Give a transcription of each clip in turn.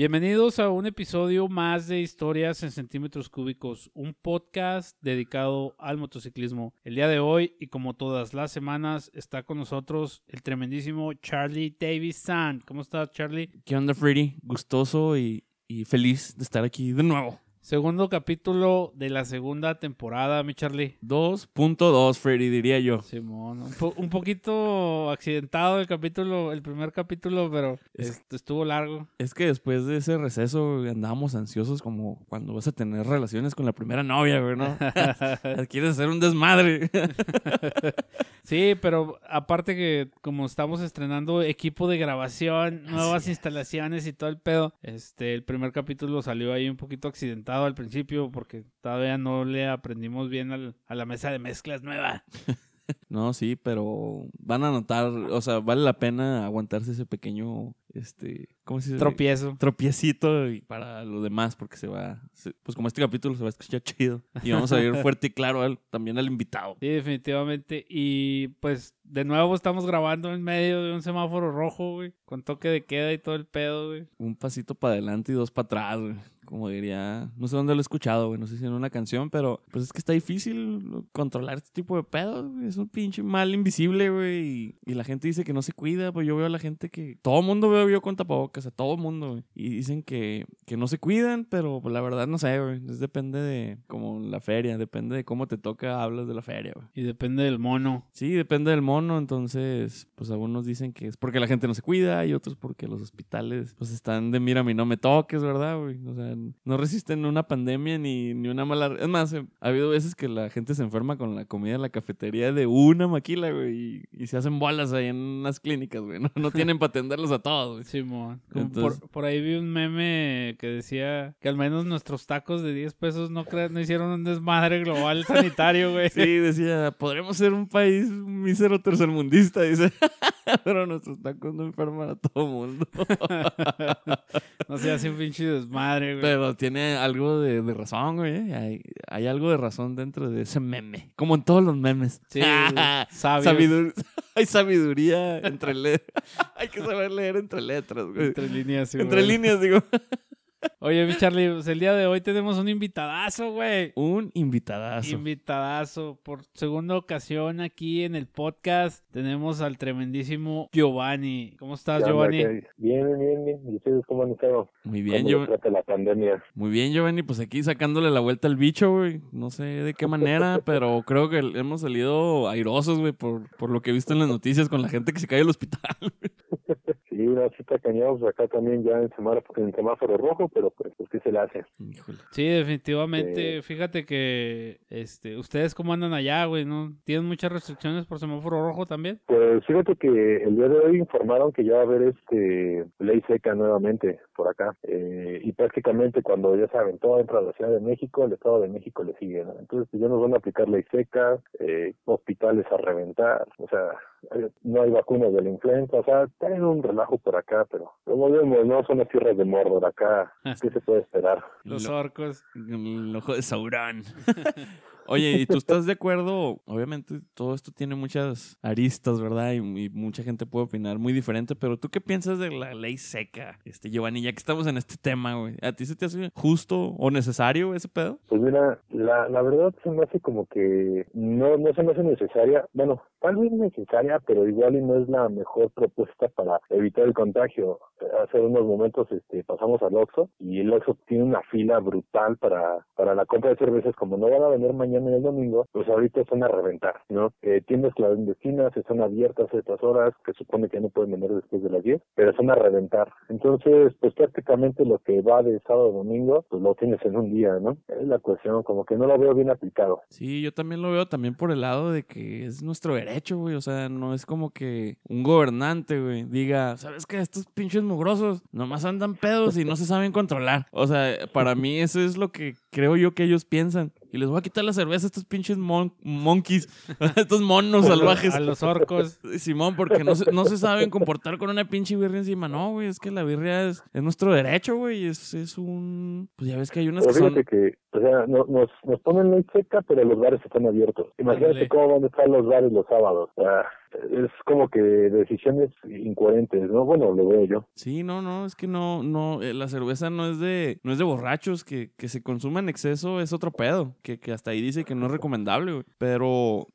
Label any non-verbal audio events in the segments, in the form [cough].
Bienvenidos a un episodio más de Historias en Centímetros Cúbicos, un podcast dedicado al motociclismo. El día de hoy, y como todas las semanas, está con nosotros el tremendísimo Charlie Davis Sand. ¿Cómo estás, Charlie? ¿Qué onda, Freddy? Gustoso y, y feliz de estar aquí de nuevo. Segundo capítulo de la segunda temporada, mi Charlie. 2.2, Freddy, diría yo. Simón, un, po- un poquito accidentado el capítulo, el primer capítulo, pero Es- estuvo largo. Es que después de ese receso andábamos ansiosos como cuando vas a tener relaciones con la primera novia, güey, ¿no? [laughs] Quieres hacer un desmadre. [laughs] Sí, pero aparte que como estamos estrenando equipo de grabación, nuevas instalaciones y todo el pedo, este, el primer capítulo salió ahí un poquito accidentado al principio porque todavía no le aprendimos bien al- a la mesa de mezclas nueva. [laughs] No, sí, pero van a notar, o sea, vale la pena aguantarse ese pequeño, este, ¿cómo se dice? Tropiezo. Tropiecito y para lo demás, porque se va, se- pues como este capítulo se va a escuchar chido. Y vamos a ir [laughs] fuerte y claro al- también al invitado. Sí, definitivamente. Y pues de nuevo estamos grabando en medio de un semáforo rojo, güey, con toque de queda y todo el pedo, güey. un pasito para adelante y dos para atrás, güey. Como diría, no sé dónde lo he escuchado, güey, no sé si en una canción, pero pues es que está difícil controlar este tipo de pedos, güey. Es un pinche mal invisible, güey. Y, y la gente dice que no se cuida, pues yo veo a la gente que todo mundo veo yo con tapabocas, a todo mundo, güey. Y dicen que, que no se cuidan, pero pues, la verdad no sé, güey. Es depende de como la feria, depende de cómo te toca, hablas de la feria, güey. Y depende del mono. Sí, depende del mono, entonces, pues algunos dicen que es porque la gente no se cuida y otros porque los hospitales, pues están de mírame y no me toques, ¿verdad, güey? O sea, no resisten una pandemia ni, ni una mala... Es más, eh, ha habido veces que la gente se enferma con la comida en la cafetería de una maquila, güey, y, y se hacen bolas ahí en unas clínicas, güey. [laughs] No, no [laughs] tienen para atenderlos a todos, güey. Simón. Entonces- por, por ahí vi un meme que decía que al menos nuestros tacos de 10 pesos no, cre- no hicieron un desmadre global [laughs] sanitario, güey. Sí, decía, podremos ser un país mísero tercermundista, dice. Pero nuestros tacos no enferman a todo mundo. no se hace un pinche desmadre, güey. Pero tiene algo de, de razón, güey. Hay, hay algo de razón dentro de ese meme. Como en todos los memes. Sí. [laughs] Sabidur- [laughs] hay sabiduría entre letras. [laughs] hay que saber leer entre letras, güey. Entre líneas, sí, Entre güey. líneas, digo. Oye, mi Charlie, pues el día de hoy tenemos un invitadazo, güey. Un invitadazo. Invitadazo. Por segunda ocasión aquí en el podcast tenemos al tremendísimo Giovanni. ¿Cómo estás. Giovanni? ¿Qué- Bien, bien, bien. ¿Y ustedes cómo han estado? Muy bien, ¿Cómo yo. les trata la pandemia? Muy bien, Giovanni. Pues aquí sacándole la vuelta al bicho, güey. No sé de qué manera, [laughs] pero creo que hemos salido airosos, güey, por, por lo que he visto en las noticias con la gente que se cae al hospital. [laughs] Sí, una cita cañados acá también ya en semáforo, en semáforo rojo, pero pues, pues ¿qué se le hace? Híjole. Sí, definitivamente. Fíjate que, este, ustedes cómo andan allá, güey, ¿no? ¿Tienen muchas restricciones por semáforo rojo también? Pues fíjate que el día de hoy informaron que ya va a haber este ley seca nuevamente por acá. Eh, y prácticamente cuando ya saben, todo entra a la Ciudad de México, el Estado de México le sigue. ¿no? Entonces pues, ya nos van a aplicar ley seca, eh, hospitales a reventar, o sea, no hay vacunas de la influenza, o sea, hay un relajo por acá, pero como vemos, no son las tierras de Mordor acá, [laughs] ¿qué se puede esperar? Los Lo- orcos. El ojo de Sauron. [laughs] Oye, ¿y tú estás de acuerdo? Obviamente todo esto tiene muchas aristas, ¿verdad? Y, mucha gente puede opinar muy diferente, pero ¿tú qué piensas de la ley seca, este Giovanni? Ya que estamos en este tema, güey. ¿A ti se te hace justo o necesario ese pedo? Pues mira, la, la verdad se me hace como que no, no se me hace necesaria, bueno, tal vez necesaria, pero igual y no es la mejor propuesta para evitar el contagio. Hace unos momentos este, pasamos al Oxxo y el Oxxo tiene una fila brutal para, para la compra de cervezas, como no van a vender mañana y el domingo, pues ahorita están a reventar, ¿no? Eh, tiendas clandestinas están abiertas a estas horas, que supone que no pueden vender después de las 10, pero están a reventar. Entonces, pues prácticamente lo que va de sábado a domingo, pues lo tienes en un día, ¿no? Es la cuestión, como que no lo veo bien aplicado. Sí, yo también lo veo también por el lado de que es nuestro derecho, güey. O sea, no es como que un gobernante, güey, diga, ¿sabes qué? Estos pinches mugrosos nomás andan pedos y no se saben controlar. O sea, para mí eso es lo que creo yo que ellos piensan. Y les voy a quitar la cerveza a estos pinches mon- monkeys, [laughs] a estos monos salvajes. A los orcos. Simón, porque no se, no se saben comportar con una pinche birria encima. No, güey, es que la birria es, es nuestro derecho, güey. Es, es un... Pues ya ves que hay unas Pero que son... que, o sea, no- nos, nos ponen ley seca, pero los bares están abiertos. Imagínate cómo van a estar los bares los sábados. Ah, es como que decisiones incoherentes, ¿no? Bueno, lo veo yo. Sí, no, no, es que no, no, eh, la cerveza no es de, no es de borrachos, que, que se consuma en exceso es otro pedo, que, que hasta ahí dice que no es recomendable, güey. Pero,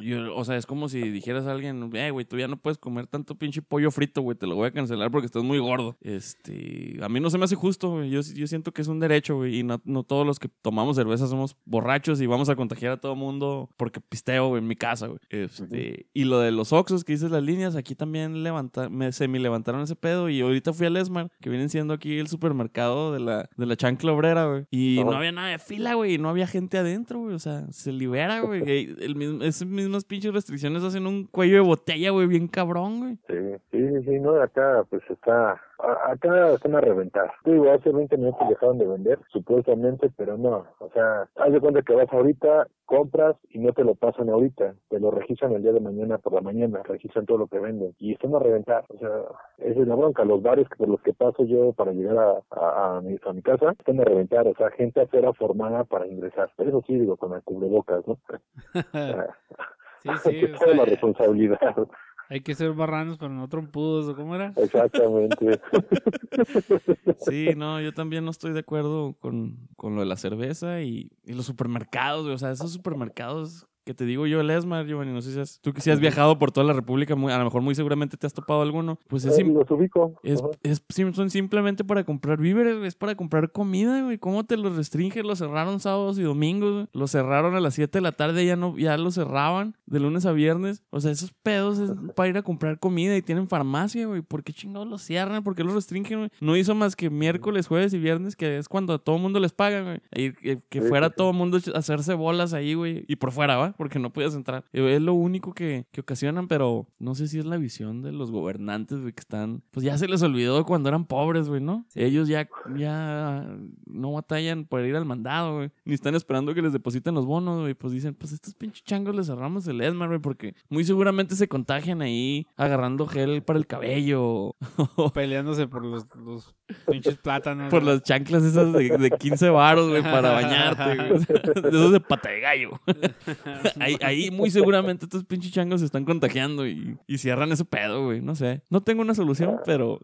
yo, o sea, es como si dijeras a alguien, eh, güey, tú ya no puedes comer tanto pinche pollo frito, güey, te lo voy a cancelar porque estás muy gordo. Este, a mí no se me hace justo, güey. Yo, yo siento que es un derecho, güey, y no, no todos los que tomamos cerveza somos borrachos y vamos a contagiar a todo mundo porque pisteo, güey, en mi casa, güey. Este, y lo de los Oxos que dices las líneas, aquí también levanta, me semi levantaron ese pedo y ahorita fui al Esmar, que vienen siendo aquí el supermercado de la, de la chancla obrera, güey. Y Ajá. no había nada de fila, güey, y no había gente adentro, güey. O sea, se libera, güey. [laughs] y el mismo- esas mismas pinches restricciones hacen un cuello de botella, güey, bien cabrón, güey. Sí, sí, sí, no, acá pues está, acá están a reventar. Sí, Digo, hace 20 minutos dejaron de vender, supuestamente, pero no, o sea, haz de cuenta que vas ahorita, compras y no te lo pasan ahorita, te lo registran el día de mañana por la mañana, registran todo lo que venden y están a reventar, o sea, esa es la bronca, los bares por los que paso yo para llegar a, a, a mi, a mi casa están a reventar, o sea, gente afuera formada para ingresar, pero eso sí, digo, con el cubrebocas, ¿no? [laughs] [laughs] O sea, Sí, sí, o toda la sea, responsabilidad. hay que ser barranos, pero no trompudos, ¿o cómo era? Exactamente. [laughs] Sí, no, yo también no estoy de acuerdo con, con lo de la cerveza y, y los supermercados. O sea, esos supermercados que te digo yo, el Esmar, Giovanni, no sé si has, tú que si has viajado por toda la República, muy- a lo mejor muy seguramente te has topado alguno. Pues es, Eh, los ubico. es, es son simplemente para comprar víveres, es para comprar comida, güey. ¿Cómo te los restringen? Los cerraron sábados y domingos, güey. Los cerraron a las 7 de la tarde, ya no, ya lo cerraban de lunes a viernes. O sea, esos pedos es para ir a comprar comida y tienen farmacia, güey. ¿Por qué chingados los cierran? ¿Por qué los restringen, güey? No hizo más que miércoles, jueves y viernes, que es cuando a todo mundo les pagan, güey. Y que, que Sí, fuera todo mundo a hacerse bolas ahí, güey. Y por fuera, ¿va? Porque no podías entrar. Eh, Es lo único que, que ocasionan, pero no sé si es la visión de los gobernantes, güey, que están... Pues ya se les olvidó cuando eran pobres, güey, ¿no? Ellos ya, ya no batallan por ir al mandado, güey. Ni están esperando que les depositen los bonos, güey. Pues dicen, pues estos pinches changos les cerramos el ESMAR, güey, porque muy seguramente se contagian ahí agarrando gel para el cabello. [laughs] Peleándose por los, los pinches plátanos. Por las chanclas esas de, de 15 varos, güey, para bañarte, güey. De esos de pata de gallo. [laughs] Ahí, ahí muy seguramente estos pinches changos se están contagiando y, y cierran ese pedo, güey. No sé. No tengo una solución, pero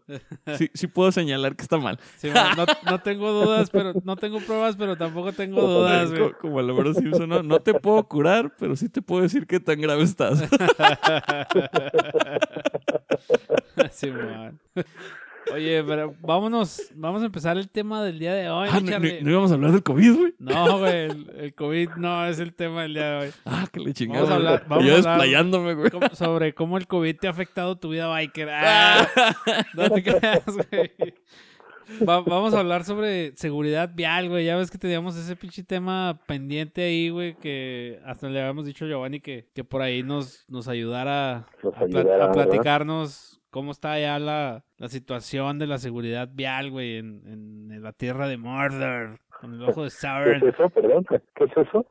sí, sí puedo señalar que está mal. Sí, bueno, no, no tengo dudas, pero no tengo pruebas, pero tampoco tengo dudas, güey. Co- Como el Homero Simpson, ¿no? No te puedo curar, pero sí te puedo decir qué tan grave estás. [laughs] Sí, man. Oye, pero vámonos, vamos a empezar el tema del día de hoy, Ah, no, no- no íbamos a hablar del COVID, güey. No, güey, el, el COVID no es el tema del día de hoy. Ah, que le chingamos. Vamos a hablar- vamos yo a hablar- desplayándome, güey. Sobre cómo el COVID te ha afectado tu vida biker. Ah, [laughs] no te creas, güey. Va- vamos a hablar sobre seguridad vial, güey. Ya ves que teníamos ese pinche tema pendiente ahí, güey, que hasta le habíamos dicho a Giovanni que, que por ahí nos, nos ayudara Nos a, platicarnos cómo está ya la, la situación de la seguridad vial, güey, en, en la tierra de Mordor, con el ojo de ¿Qué Sauron. es eso? Perdón, ¿qué es eso?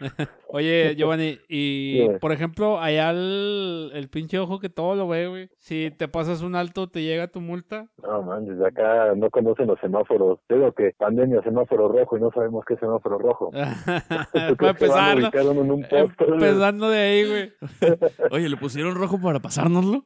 [laughs] Oye, Giovanni, y por ejemplo, allá el, el pinche ojo que todo lo ve, güey. Si te pasas un alto, te llega tu multa. No, man, desde acá no conocen los semáforos. Digo que pandemia, semáforo rojo y no sabemos qué es semáforo rojo. [laughs] Para empezar, güey. empezando de ahí, güey. [laughs] Oye, ¿le pusieron rojo para pasárnoslo?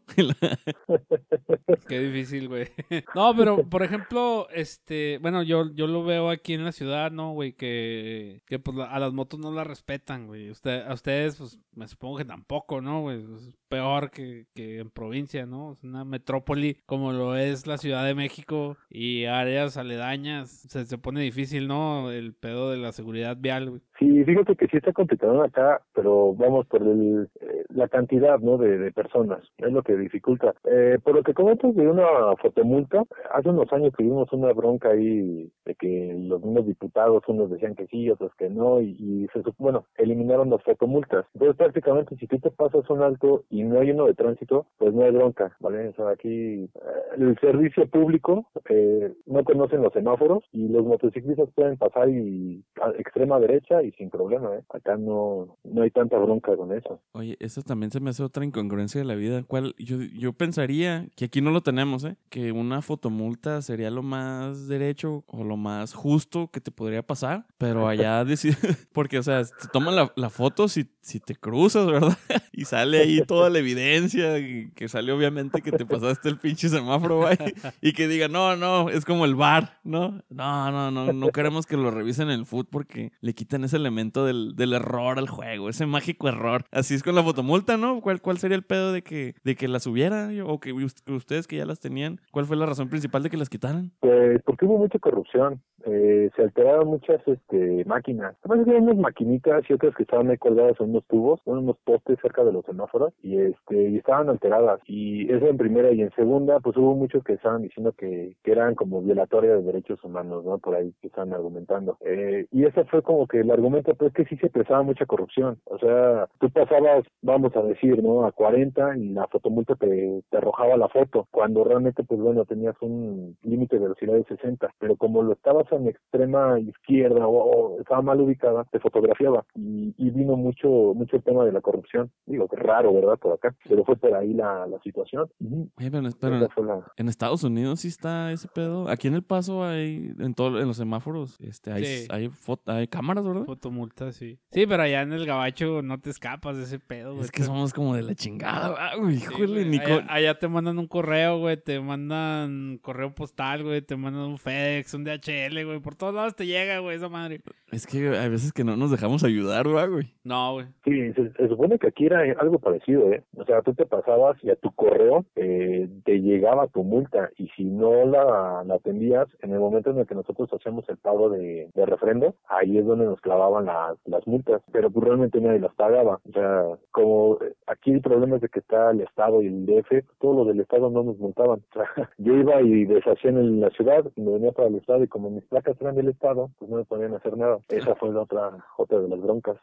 Qué difícil, güey. No, pero por ejemplo, este, bueno, yo, yo lo veo aquí en la ciudad, ¿no, güey? Que, que pues a las motos no las respetan, güey. Usted, a ustedes, pues me supongo que tampoco, ¿no, güey? Es peor que, que en provincia, ¿no? Es una metrópoli como lo es la Ciudad de México y áreas aledañas. Se, se pone difícil, ¿no? El pedo de la seguridad vial, güey. Sí, fíjate que sí está complicado acá, pero vamos por el, eh, la cantidad, ¿no? De, personas, es lo que dificulta. Eh, por lo que comentas de una fotomulta, hace unos años tuvimos una bronca ahí de que los mismos diputados, unos decían que sí, otros que no, y, y se bueno, eliminaron las fotomultas. Entonces prácticamente si tú te pasas un alto y no hay uno de tránsito, pues no hay bronca, ¿vale? O aquí eh, el servicio público eh, no conocen los semáforos y los motociclistas pueden pasar y a extrema derecha y sin problema, ¿eh? Acá no, no hay tanta bronca con eso. Oye, eso también se me hace otra incongruencia de la vida. ¿Cuál? Yo, yo pensaría que aquí no lo tenemos, ¿eh? Que una fotomulta sería lo más derecho o lo más justo que te podría pasar. Pero [laughs] allá decir, [laughs] porque, o sea, te toman la, la foto si, si te cruzas, ¿verdad? [laughs] Y sale ahí toda la evidencia, que sale obviamente que te pasaste el pinche semáforo, güey. Y que diga, no, no, es como el bar, ¿no? No, no, no, no queremos que lo revisen en el foot porque le quitan ese elemento del, del error al juego, ese mágico error. Así es con la fotomulta, ¿no? ¿Cuál, cuál sería el pedo de que, de que las hubiera? O que us- que ustedes que ya las tenían, ¿cuál fue la razón principal de que las quitaran? Pues porque hubo mucha corrupción, eh, se alteraron muchas este, máquinas. Además había unas maquinitas y otras que estaban ahí colgadas en unos tubos, en unos postes cerca de los semáforos y este y estaban alteradas. Y eso en primera y en segunda, pues hubo muchos que estaban diciendo que, que eran como violatorias de derechos humanos, ¿no? Por ahí que estaban argumentando. Eh, y ese fue como que el argumento, pues que sí se prestaba mucha corrupción. O sea, tú pasabas, vamos a decir, ¿no? A 40 y la fotomulta te, te arrojaba la foto, cuando realmente, pues bueno, tenías un límite de velocidad de 60, pero como lo estabas en extrema izquierda o, o estaba mal ubicada, te fotografiaba y, y vino mucho mucho el tema de la corrupción. Digo, que raro, ¿verdad? Por acá, pero fue por ahí la, la situación. Pero, pero Esa fue la... en Estados Unidos sí está ese pedo. Aquí en El Paso hay, en, todo, en los semáforos, este, hay, Sí. hay, hay cámaras, ¿verdad? Fotomulta, sí. Sí, pero allá en el gabacho no te escapas de ese pedo, güey. Es que somos como de la chingada, güey, Sí, híjole. Nico. allá, allá te mandan un correo, güey, te mandan correo postal, güey, te mandan un FedEx, un DHL, güey, por todos lados te llega, güey, esa madre. Es que hay veces que no nos dejamos ayudar, ¿verdad, güey. No, güey. Sí, se, se supone que aquí era algo parecido, ¿eh? O sea, tú te pasabas y a tu correo eh, te llegaba tu multa y si no la, la atendías, en el momento en el que nosotros hacemos el pago de, de refrendo, ahí es donde nos clavaban las, las multas, pero pues realmente nadie las pagaba. O sea, como eh, aquí el problema es de que está el Estado y el DF, todos los del Estado no nos multaban. O sea, [laughs] yo iba y deshacía en la ciudad, y me venía para el Estado y como mis placas eran del Estado, pues no me podían hacer nada. Esa fue la otra, otra de las broncas.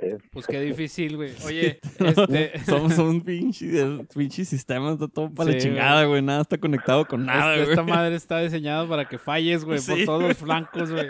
Sí. Pues qué difícil, güey. Oye, [laughs] este... Somos un [laughs] pinche, pinche sistema, está todo para la Sí, chingada, güey. Nada está conectado con nada, esta, güey. esta madre está diseñada para que falles, güey, Sí. por todos los flancos, güey.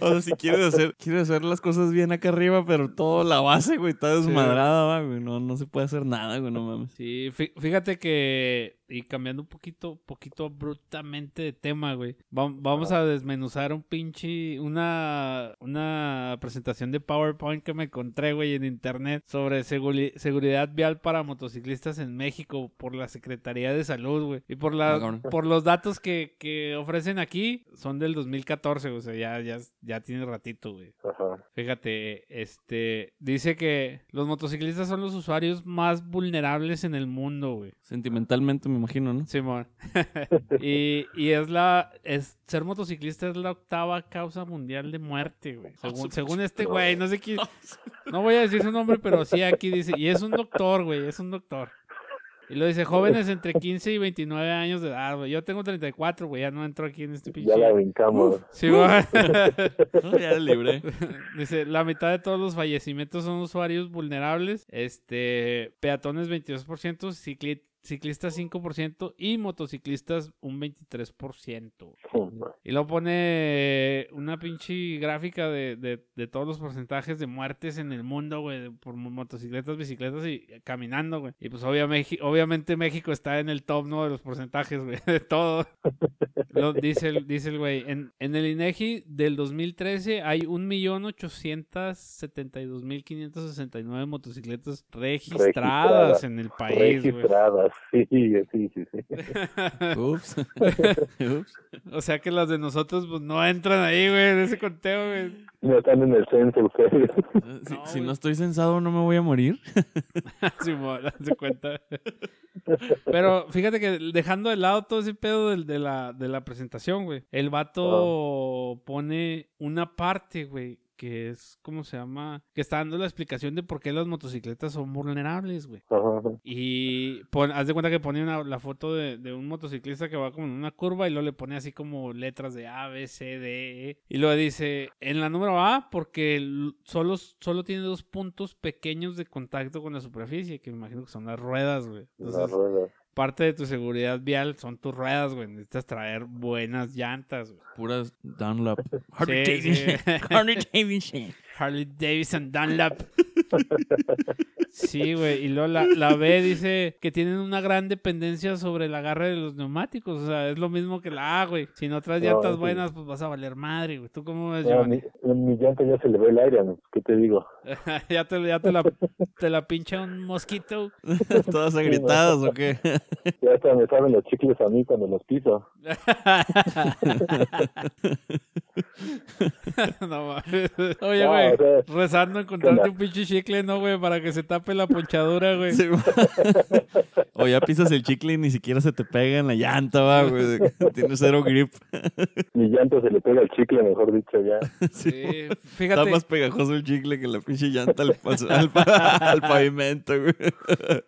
O sea, si quieres hacer, quieres hacer las cosas bien acá arriba, pero toda la base, güey, está desmadrada, va, güey. No, no se puede hacer nada, güey, no mames. Sí, fí- fíjate que, y cambiando un poquito, poquito brutamente de tema, güey, va- vamos a desmenuzar un pinche, una, una presentación de PowerPoint que me encontré, güey, en internet sobre seguri- seguridad vial para motociclistas en México por la Secretaría de Salud, güey. Y por, la, Ah, por los datos que, que ofrecen aquí, son del 2014, o sea, ya, ya, ya tiene ratito, güey. Ajá. Fíjate, este dice que los motociclistas son los usuarios más vulnerables en el mundo, güey. Sentimentalmente, me imagino, ¿no? Simón. [laughs] y, y es la es ser motociclista es la octava causa mundial de muerte, güey. Según, según este güey, no sé quién, [laughs] no voy a decir su nombre, pero sí aquí dice, y es un doctor, güey, es un doctor. Y lo dice, jóvenes entre 15 y 29 años de edad, güey. Yo tengo 34, güey, ya no entro aquí en este pinche. [laughs] Ya la brincamos. Sí, güey. No, ya libre. Dice, la mitad de todos los fallecimientos son usuarios vulnerables, este, peatones 22%, cicli- ciclistas 5% y motociclistas un 23%. Y luego pone una pinche gráfica de, de, de todos los porcentajes de muertes en el mundo, güey, por mo- motocicletas, bicicletas y caminando, güey. Y pues obvia- Meji- obviamente México está en el top, ¿no? De los porcentajes, güey, [laughs] de todo. Lo, dice, el, dice el güey, en, en el INEGI del 2013 hay 1.872.569 motocicletas registradas Registradas. en el país, güey. Registradas, sí, sí, sí, sí. [laughs] Ups. [laughs] Ups. o sea que las de nosotros pues no entran ahí, güey, en ese conteo, güey. No están en el censo ustedes. Si, No, si güey. no estoy censado, no me voy a morir. [laughs] Haz de cuenta. Pero fíjate que dejando de lado todo ese pedo de, la, de la presentación, güey. El vato pone una parte, güey, que es, ¿cómo se llama? Que está dando la explicación de por qué las motocicletas son vulnerables, güey. Ajá. Y pon- haz de cuenta que pone una- la foto de, de un motociclista que va como en una curva y luego le pone así como letras de A, B, C, D, E. Y luego dice, en la número A, porque solo, solo tiene dos puntos pequeños de contacto con la superficie, que me imagino que son las ruedas, güey. Las ruedas. Parte de tu seguridad vial son tus ruedas, güey. Necesitas traer buenas llantas, güey. Puras Dunlop. [laughs] Harley Sí, Davidson. sí. [laughs] Harley Davidson. Harley Davidson Dunlap. [laughs] Sí, güey. Y luego la, la B dice que tienen una gran dependencia sobre el agarre de los neumáticos. O sea, es lo mismo que la A, güey. Si no traes No, llantas sí. buenas, pues vas a valer madre, güey. ¿Tú cómo ves, No, Giovanni? mi, en mi llanta ya se le ve el aire, ¿no? ¿qué te digo? [laughs] ya te, ya te la, te la pincha un mosquito. [laughs] ¿Todas agrietadas o qué? Ya hasta me saben los chicles a mí cuando los piso. no mames. Oye, No, güey. o sea, Rezando encontrarte ¿qué un pinche chicle, ¿no, güey? Para que se tape la ponchadura, güey. Sí, o ya pisas el chicle y ni siquiera se te pega en la llanta, va, güey. Tienes cero grip. mi llanta se le pega el chicle, mejor dicho, ya. Sí, Está fíjate. más pegajoso el chicle que la pinche llanta al, al, pa- al pavimento, güey.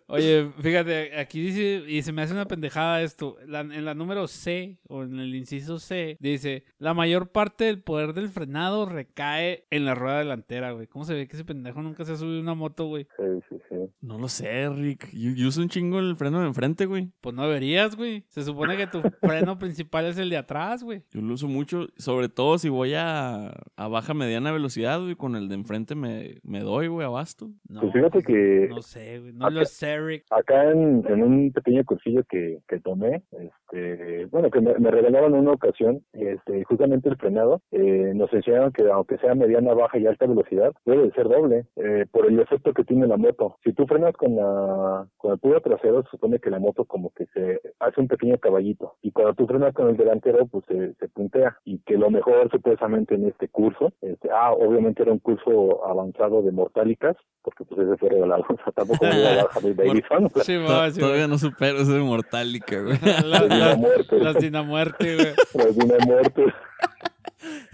Oye, fíjate, aquí dice, y se me hace una pendejada esto, la- en la número C, o en el inciso C, dice, la mayor parte del poder del frenado recae en la rueda delantera, güey. ¿Cómo se ve que ese pendejo nunca se ha subido una moto, güey? Sí, sí, sí. No lo sé, Rick. Yo, yo uso un chingo el freno de enfrente, güey. Pues no deberías, güey. Se supone que tu [laughs] freno principal es el de atrás, güey. Yo lo uso mucho, sobre todo si voy a, a baja mediana velocidad, güey. Con el de enfrente me, me doy, güey, abasto. No, Pues fíjate que no sé, güey. No lo sé, Rick. acá en, en un pequeño cursillo que, que tomé, este, bueno, que me, me regalaron en una ocasión, este, justamente el frenado, eh, nos enseñaron que aunque sea mediana, baja y alta velocidad, debe de ser doble, eh, por el efecto que tiene la moto. Si tú frenas con la, con el puro trasero, se supone que la moto como que se hace un pequeño caballito, y cuando tú frenas con el delantero, pues se, se puntea, y que lo mejor supuestamente en este curso, este, ah, obviamente era un curso avanzado de mortálicas, porque pues ese fue regalado, [laughs] o sea, tampoco me iba a dar Harley Davidson, Sí, va, sí, todavía no supero ese de mortálica, güey. [laughs] La- la- muerte. Las dinamuerte, güey. Pues de una muerte.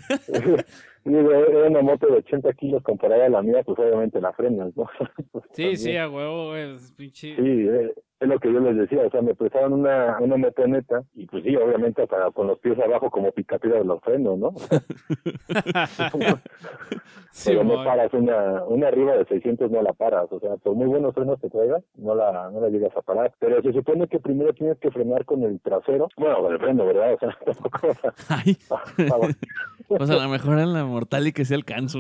[laughs] Digo, era una moto de 80 kilos comparada a la mía, pues obviamente la frenas, ¿no? Pues, [laughs] Sí, sí, a huevo, es pinche. Sí, eh, es lo que yo les decía, o sea, me prestaron una, una motoneta y pues sí, obviamente hasta con los pies abajo como picapiedra de los frenos, ¿no? [laughs] Sí, Pero no paras una, una arriba de 600 no la paras, o sea, por muy buenos frenos que traigas, no la, no la llegas a parar. Pero se supone que primero tienes que frenar con el trasero, bueno, con el freno, ¿verdad? O sea, [laughs] tampoco Ay, pues a lo mejor en la mortálica sí alcanzo.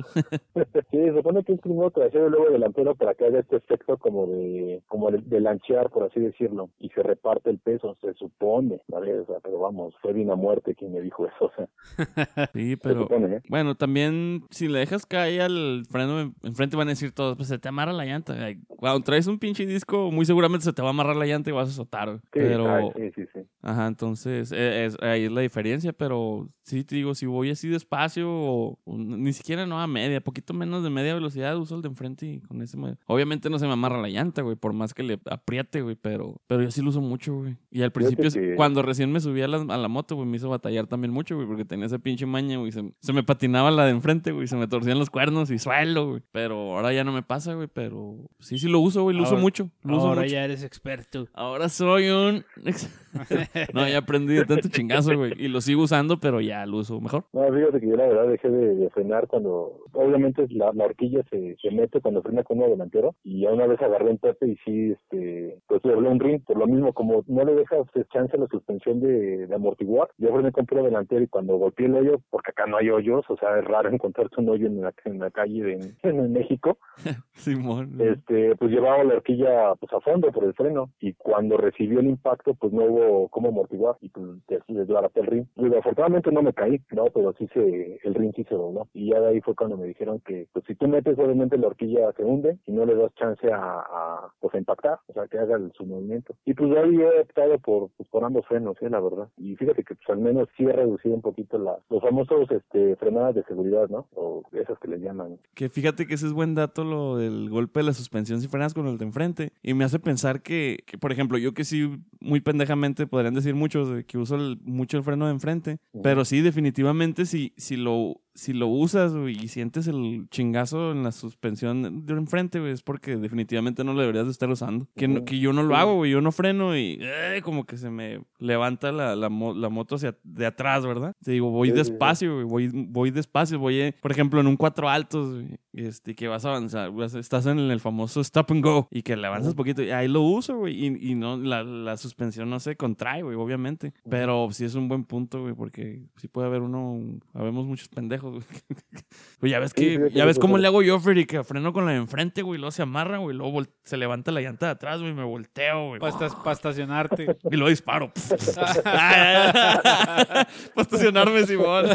Sí, se supone que es primero trasero y luego delantero para que haga este efecto como de como de, de lanchear, por así decirlo, y se reparte el peso, se supone, ¿vale? O sea, pero vamos, fue Dina Muerte quien me dijo eso, o sea, [laughs] Sí, se pero... supone, ¿eh? Bueno, también si le dejas caer al freno en- enfrente van a decir todos, pues se te amarra la llanta. Cuando traes un pinche disco, muy seguramente se te va a amarrar la llanta y vas a azotar. Sí, pero, ay, sí, sí, sí. ajá, entonces eh, es- ahí es la diferencia, pero sí te digo, si voy así despacio o, o ni siquiera no a media, poquito menos de media velocidad, uso el de enfrente y con ese me- Obviamente no se me amarra la llanta, güey, por más que le apriete, güey, pero, pero yo sí lo uso mucho, güey. Y al principio, que- cuando recién me subí a la, a la moto, güey, me hizo batallar también mucho, güey, porque tenía ese pinche maña, güey, se, se me patinaba la de enfrente, güey, se me torcían los cuernos y suelo, güey. Pero ahora ya no me pasa, güey, pero sí, sí lo uso, güey, lo uso mucho, lo uso Ahora mucho. ya eres experto. Ahora soy un... [laughs] no, ya aprendí de tanto chingazo, güey. Y lo sigo usando, pero ya lo uso mejor. No, fíjate que yo la verdad dejé de, de frenar cuando, obviamente la, la horquilla se, se mete cuando frena con uno delantero y ya una vez agarré un tope y sí, este, pues doblé un ring, por lo mismo como no le dejas chance a la suspensión de, de amortiguar, yo frené con puro delantero y cuando golpeé el hoyo, porque acá no hay hoyos, o sea, es raro encontrarse un hoyo en la, en la calle de, en México, [laughs] Simón. este, pues llevaba la horquilla pues a fondo por el freno y cuando recibió el impacto pues no hubo cómo amortiguar y pues des- desbaraté el ring. Digo, afortunadamente no me caí, no, pero sí el ring sí se dobló y ya de ahí fue cuando me dijeron que pues si tú metes obviamente la horquilla se hunde y no le das chance a, a pues a impactar, o sea que haga el- su movimiento. Y pues de ahí he optado por, pues, por ambos frenos, sí, la verdad. Y fíjate que pues al menos sí he reducido un poquito la, los famosos este frenadas de seguridad, ¿no? O esas que le llaman. Que fíjate que ese es buen dato lo del golpe de la suspensión si frenas con el de enfrente. Y me hace pensar que, que, por ejemplo, yo que sí, muy pendejamente, podrían decir muchos que uso el- mucho el freno de enfrente. Pero sí, definitivamente, si, si lo si lo usas güey, y sientes el chingazo en la suspensión de enfrente, güey, es porque definitivamente no lo deberías de estar usando. Que, no- Ujú. que yo no lo hago, güey, yo no freno y eh, como que se me levanta la, la, la moto hacia de atrás, ¿verdad? Te digo, voy Sí, despacio, güey, voy, voy despacio, voy, eh, por ejemplo, en un cuatro altos, güey, este, que vas a avanzar, estás en el famoso stop and go y que le avanzas poquito y ahí lo uso, güey, y, y no, la, la suspensión no se contrae, güey, obviamente, pero sí es un buen punto, güey, porque sí puede haber uno, habemos muchos pendejos pendejos, güey. [laughs] Pues ya ves Sí, que, ya ves cómo sí. le hago yo, Freddy, que freno con la de enfrente, güey, luego se amarra, güey, luego se levanta la llanta de atrás, güey, me volteo, güey. Para estacionarte. [laughs] Y luego disparo. [laughs] Para estacionarme, Simón.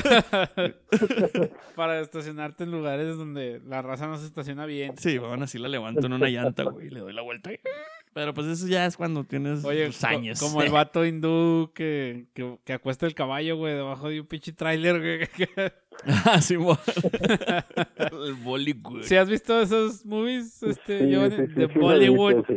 Para estacionarte en lugares donde la raza no se estaciona bien. Sí, bueno, así la levanto en una llanta, güey, y le doy la vuelta. Pero pues eso ya es cuando tienes Oye, tus co- años. como el vato hindú que, que, que acuesta el caballo, güey, debajo de un pinche tráiler, güey. [laughs] ah, Simón. [laughs] el Bollywood. ¿Sí has visto esos movies, este, Sí, Giovanni? sí, sí, de sí, Bollywood. sí.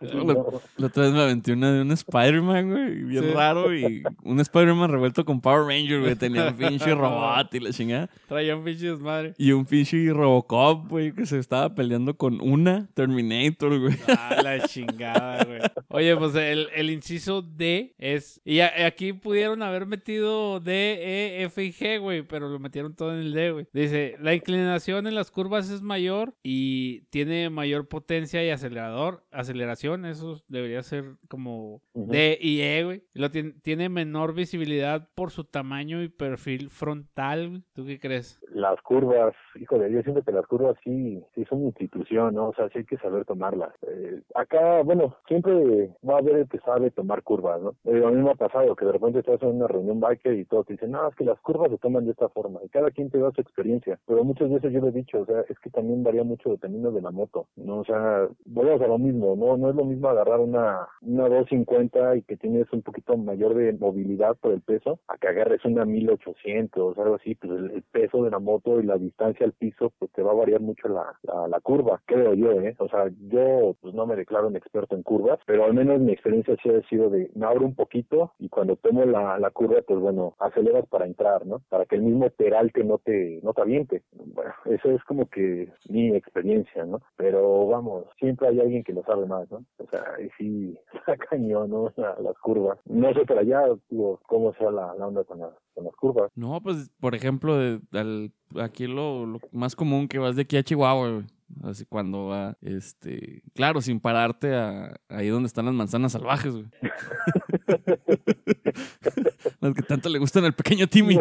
[laughs] Lo- La otra vez me aventé una de un Spider-Man, güey, bien Sí. raro, y un Spider-Man revuelto con Power Ranger, güey, tenía un pinche robot y la chingada. Traía un pinche desmadre. Y un pinche Robocop, güey, que se estaba peleando con una Terminator, güey. Ah, la chingada, güey. Oye, pues el, el inciso D es. Y a- aquí pudieron haber metido D, E, F y G, güey, pero lo metieron todo en el D, güey. Dice: La inclinación en las curvas es mayor y tiene mayor potencia y acelerador. Aceleración, eso debería ser como. D y E, güey. Lo tiene, tiene menor visibilidad por su tamaño y perfil frontal, güey. ¿Tú qué crees? Las curvas, híjole, yo siento que las curvas sí, sí son institución, ¿no? O sea, sí hay que saber tomarlas. Eh, acá, bueno, siempre va a haber el que sabe tomar curvas, ¿no? Eh, a mí me ha pasado que de repente estás en una reunión biker y todos te dicen, no, es que las curvas se toman de esta forma. Y cada quien te da su experiencia. Pero muchas veces yo le he dicho, o sea, es que también varía mucho dependiendo de la moto, ¿no? O sea, volvemos a lo mismo, ¿no? No es lo mismo agarrar una, una 250 y que tienes un poquito mayor de movilidad por el peso, a que agarres una 1800 o algo así, pues el, el peso de la moto y la distancia al piso, pues te va a variar mucho la, la, la curva, creo yo, ¿eh? O sea, yo pues no me declaro un experto en curvas, pero al menos mi experiencia sí ha sido de me abro un poquito y cuando tomo la, la curva, pues bueno, aceleras para entrar, ¿no? Para que el mismo peralte no te, no te aviente. Bueno, eso es como que mi experiencia, ¿no? Pero vamos, siempre hay alguien que lo sabe más, ¿no? O sea, y sí, [laughs] está cañón, ¿no? La- las curvas. No sé para allá, digo, cómo sea la, la onda con, las las curvas. No, pues, por ejemplo, al- aquí lo, lo más común que vas de aquí a Chihuahua, güey. Así cuando va, este, claro, sin pararte a, ahí donde están las manzanas salvajes, güey. [laughs] las que tanto le gustan al pequeño Timmy.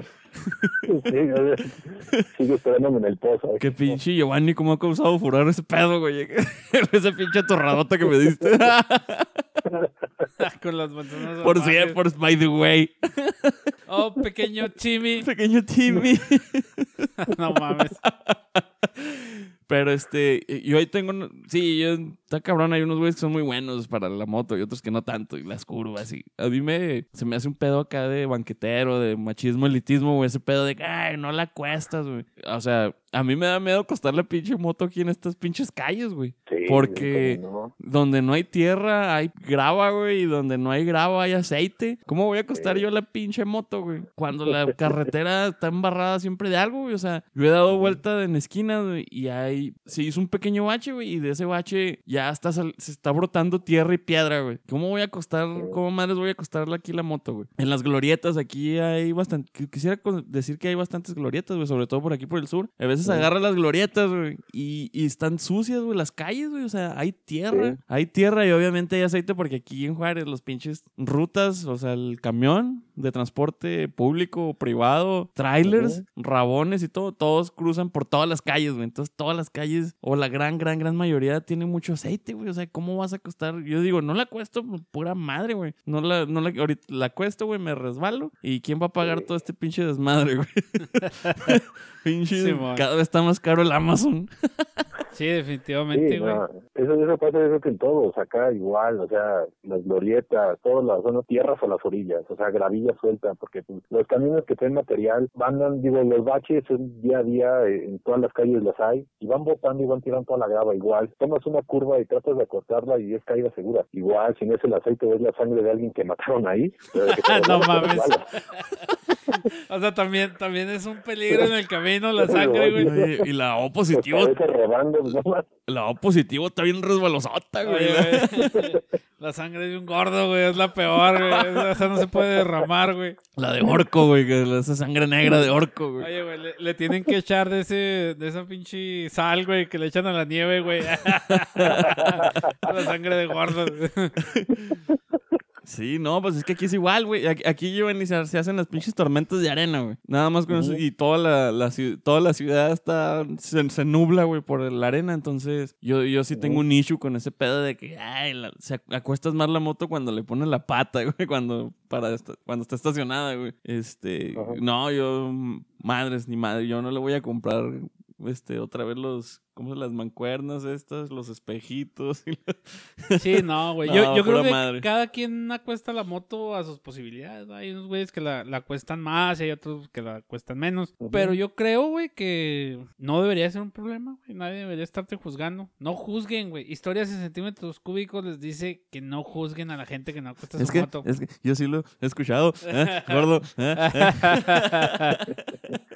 sí, sigue esperándome en el pozo. Qué pinche Giovanni, cómo ha causado furor ese pedo, güey. [laughs] Esa pinche atorradota que me diste. Con las manzanas. por si, salvajes. por by the way. Oh, pequeño Timmy. Pequeño Timmy. [laughs] no mames. Pero este, yo ahí tengo, sí, yo, está cabrón, hay unos güeyes que son muy buenos para la moto y otros que no tanto, y las curvas, y a mí me, se me hace un pedo acá de banquetero, de machismo, elitismo, güey, ese pedo de, ay, no la cuestas. O sea, a mí me da miedo costar la pinche moto aquí en estas pinches calles, güey. Sí, Porque no. donde no hay tierra hay grava, güey, y donde no hay grava hay aceite. ¿Cómo voy a costar Sí. yo la pinche moto, güey? Cuando la [laughs] carretera está embarrada siempre de algo, güey. O sea, yo he dado vuelta en esquinas, güey, y hay, se hizo un pequeño bache, güey, y de ese bache ya está sal- se está brotando tierra y piedra, güey. ¿Cómo voy a costar, cómo madres voy a costarle aquí la moto, güey? En las glorietas aquí hay bastante, qu- quisiera decir que hay bastantes glorietas, güey, sobre todo por aquí por el sur. A veces Sí. agarra las glorietas, güey, y, y están sucias, güey, las calles, güey. O sea, hay tierra, Sí. hay tierra y obviamente hay aceite porque aquí en Juárez los pinches rutas, o sea, el camión de transporte público o privado, trailers, rabones y todo, todos cruzan por todas las calles, güey. Entonces, todas las calles, o la gran, gran, gran mayoría, tienen mucho aceite, güey. O sea, ¿cómo vas a costar? Yo digo, no la cuesto, por pura madre, güey. No la, no la, ahorita la cuesto, güey, me resbalo. ¿Y quién va a pagar Sí. todo este pinche desmadre, güey? [laughs] pinche, Simón. cada vez está más caro el Amazon. Sí, definitivamente, Sí, güey. no, eso, eso pasa yo creo que en todos, acá igual, o sea, las glorietas, todas las zonas, tierras a las orillas, o sea, gravilla suelta, porque pues, los camiones que traen material van, digo, los baches en día a día, eh, en todas las calles las hay, y van botando y van tirando toda la grava igual. Tomas una curva y tratas de acostarla y es caída segura. Igual, si no es el aceite, es la sangre de alguien que mataron ahí. pero que [laughs] te No mames. [laughs] O sea, también, también es un peligro en el camino la sangre, [laughs] güey. Y la O Los positivo, no la O positivo está bien resbalosota, güey. Oye, güey. La sangre de un gordo, güey, es la peor, güey. Esa no se puede derramar, güey. La de orco, güey, que esa sangre negra de orco, güey. Oye, güey, le, le tienen que echar de ese, de esa pinche sal, güey, que le echan a la nieve, güey. [laughs] A la sangre de gordo. Sí, no, pues es que aquí es igual, güey. Aquí, aquí llevan y se, se hacen las pinches tormentas de arena, güey. Nada más con eso. Y toda la, la toda la ciudad está, se, se nubla, güey, por la arena. Entonces, yo, yo sí tengo un issue con ese pedo de que, ay, la- se ac- acuestas más la moto cuando le pones la pata, [laughs] güey, cuando, para esta- cuando está estacionada, güey. Este, Ajá. no, yo, madres, ni madre, yo no le voy a comprar, este, otra vez los, ¿cómo se las mancuernas estas? Los espejitos. [laughs] y la- Sí, no, güey. No, yo yo creo que madre. cada quien acuesta la moto a sus posibilidades. Hay unos güeyes que la, la cuestan más y hay otros que la cuestan menos. Pero yo creo, güey, que no debería ser un problema, güey. Nadie debería estarte juzgando. No juzguen, güey. Historias en centímetros cúbicos les dice que no juzguen a la gente que no acuesta Es su que, moto. es que yo sí lo he escuchado, ¿eh? [laughs] Gordo. ¿eh? ¿eh? [laughs]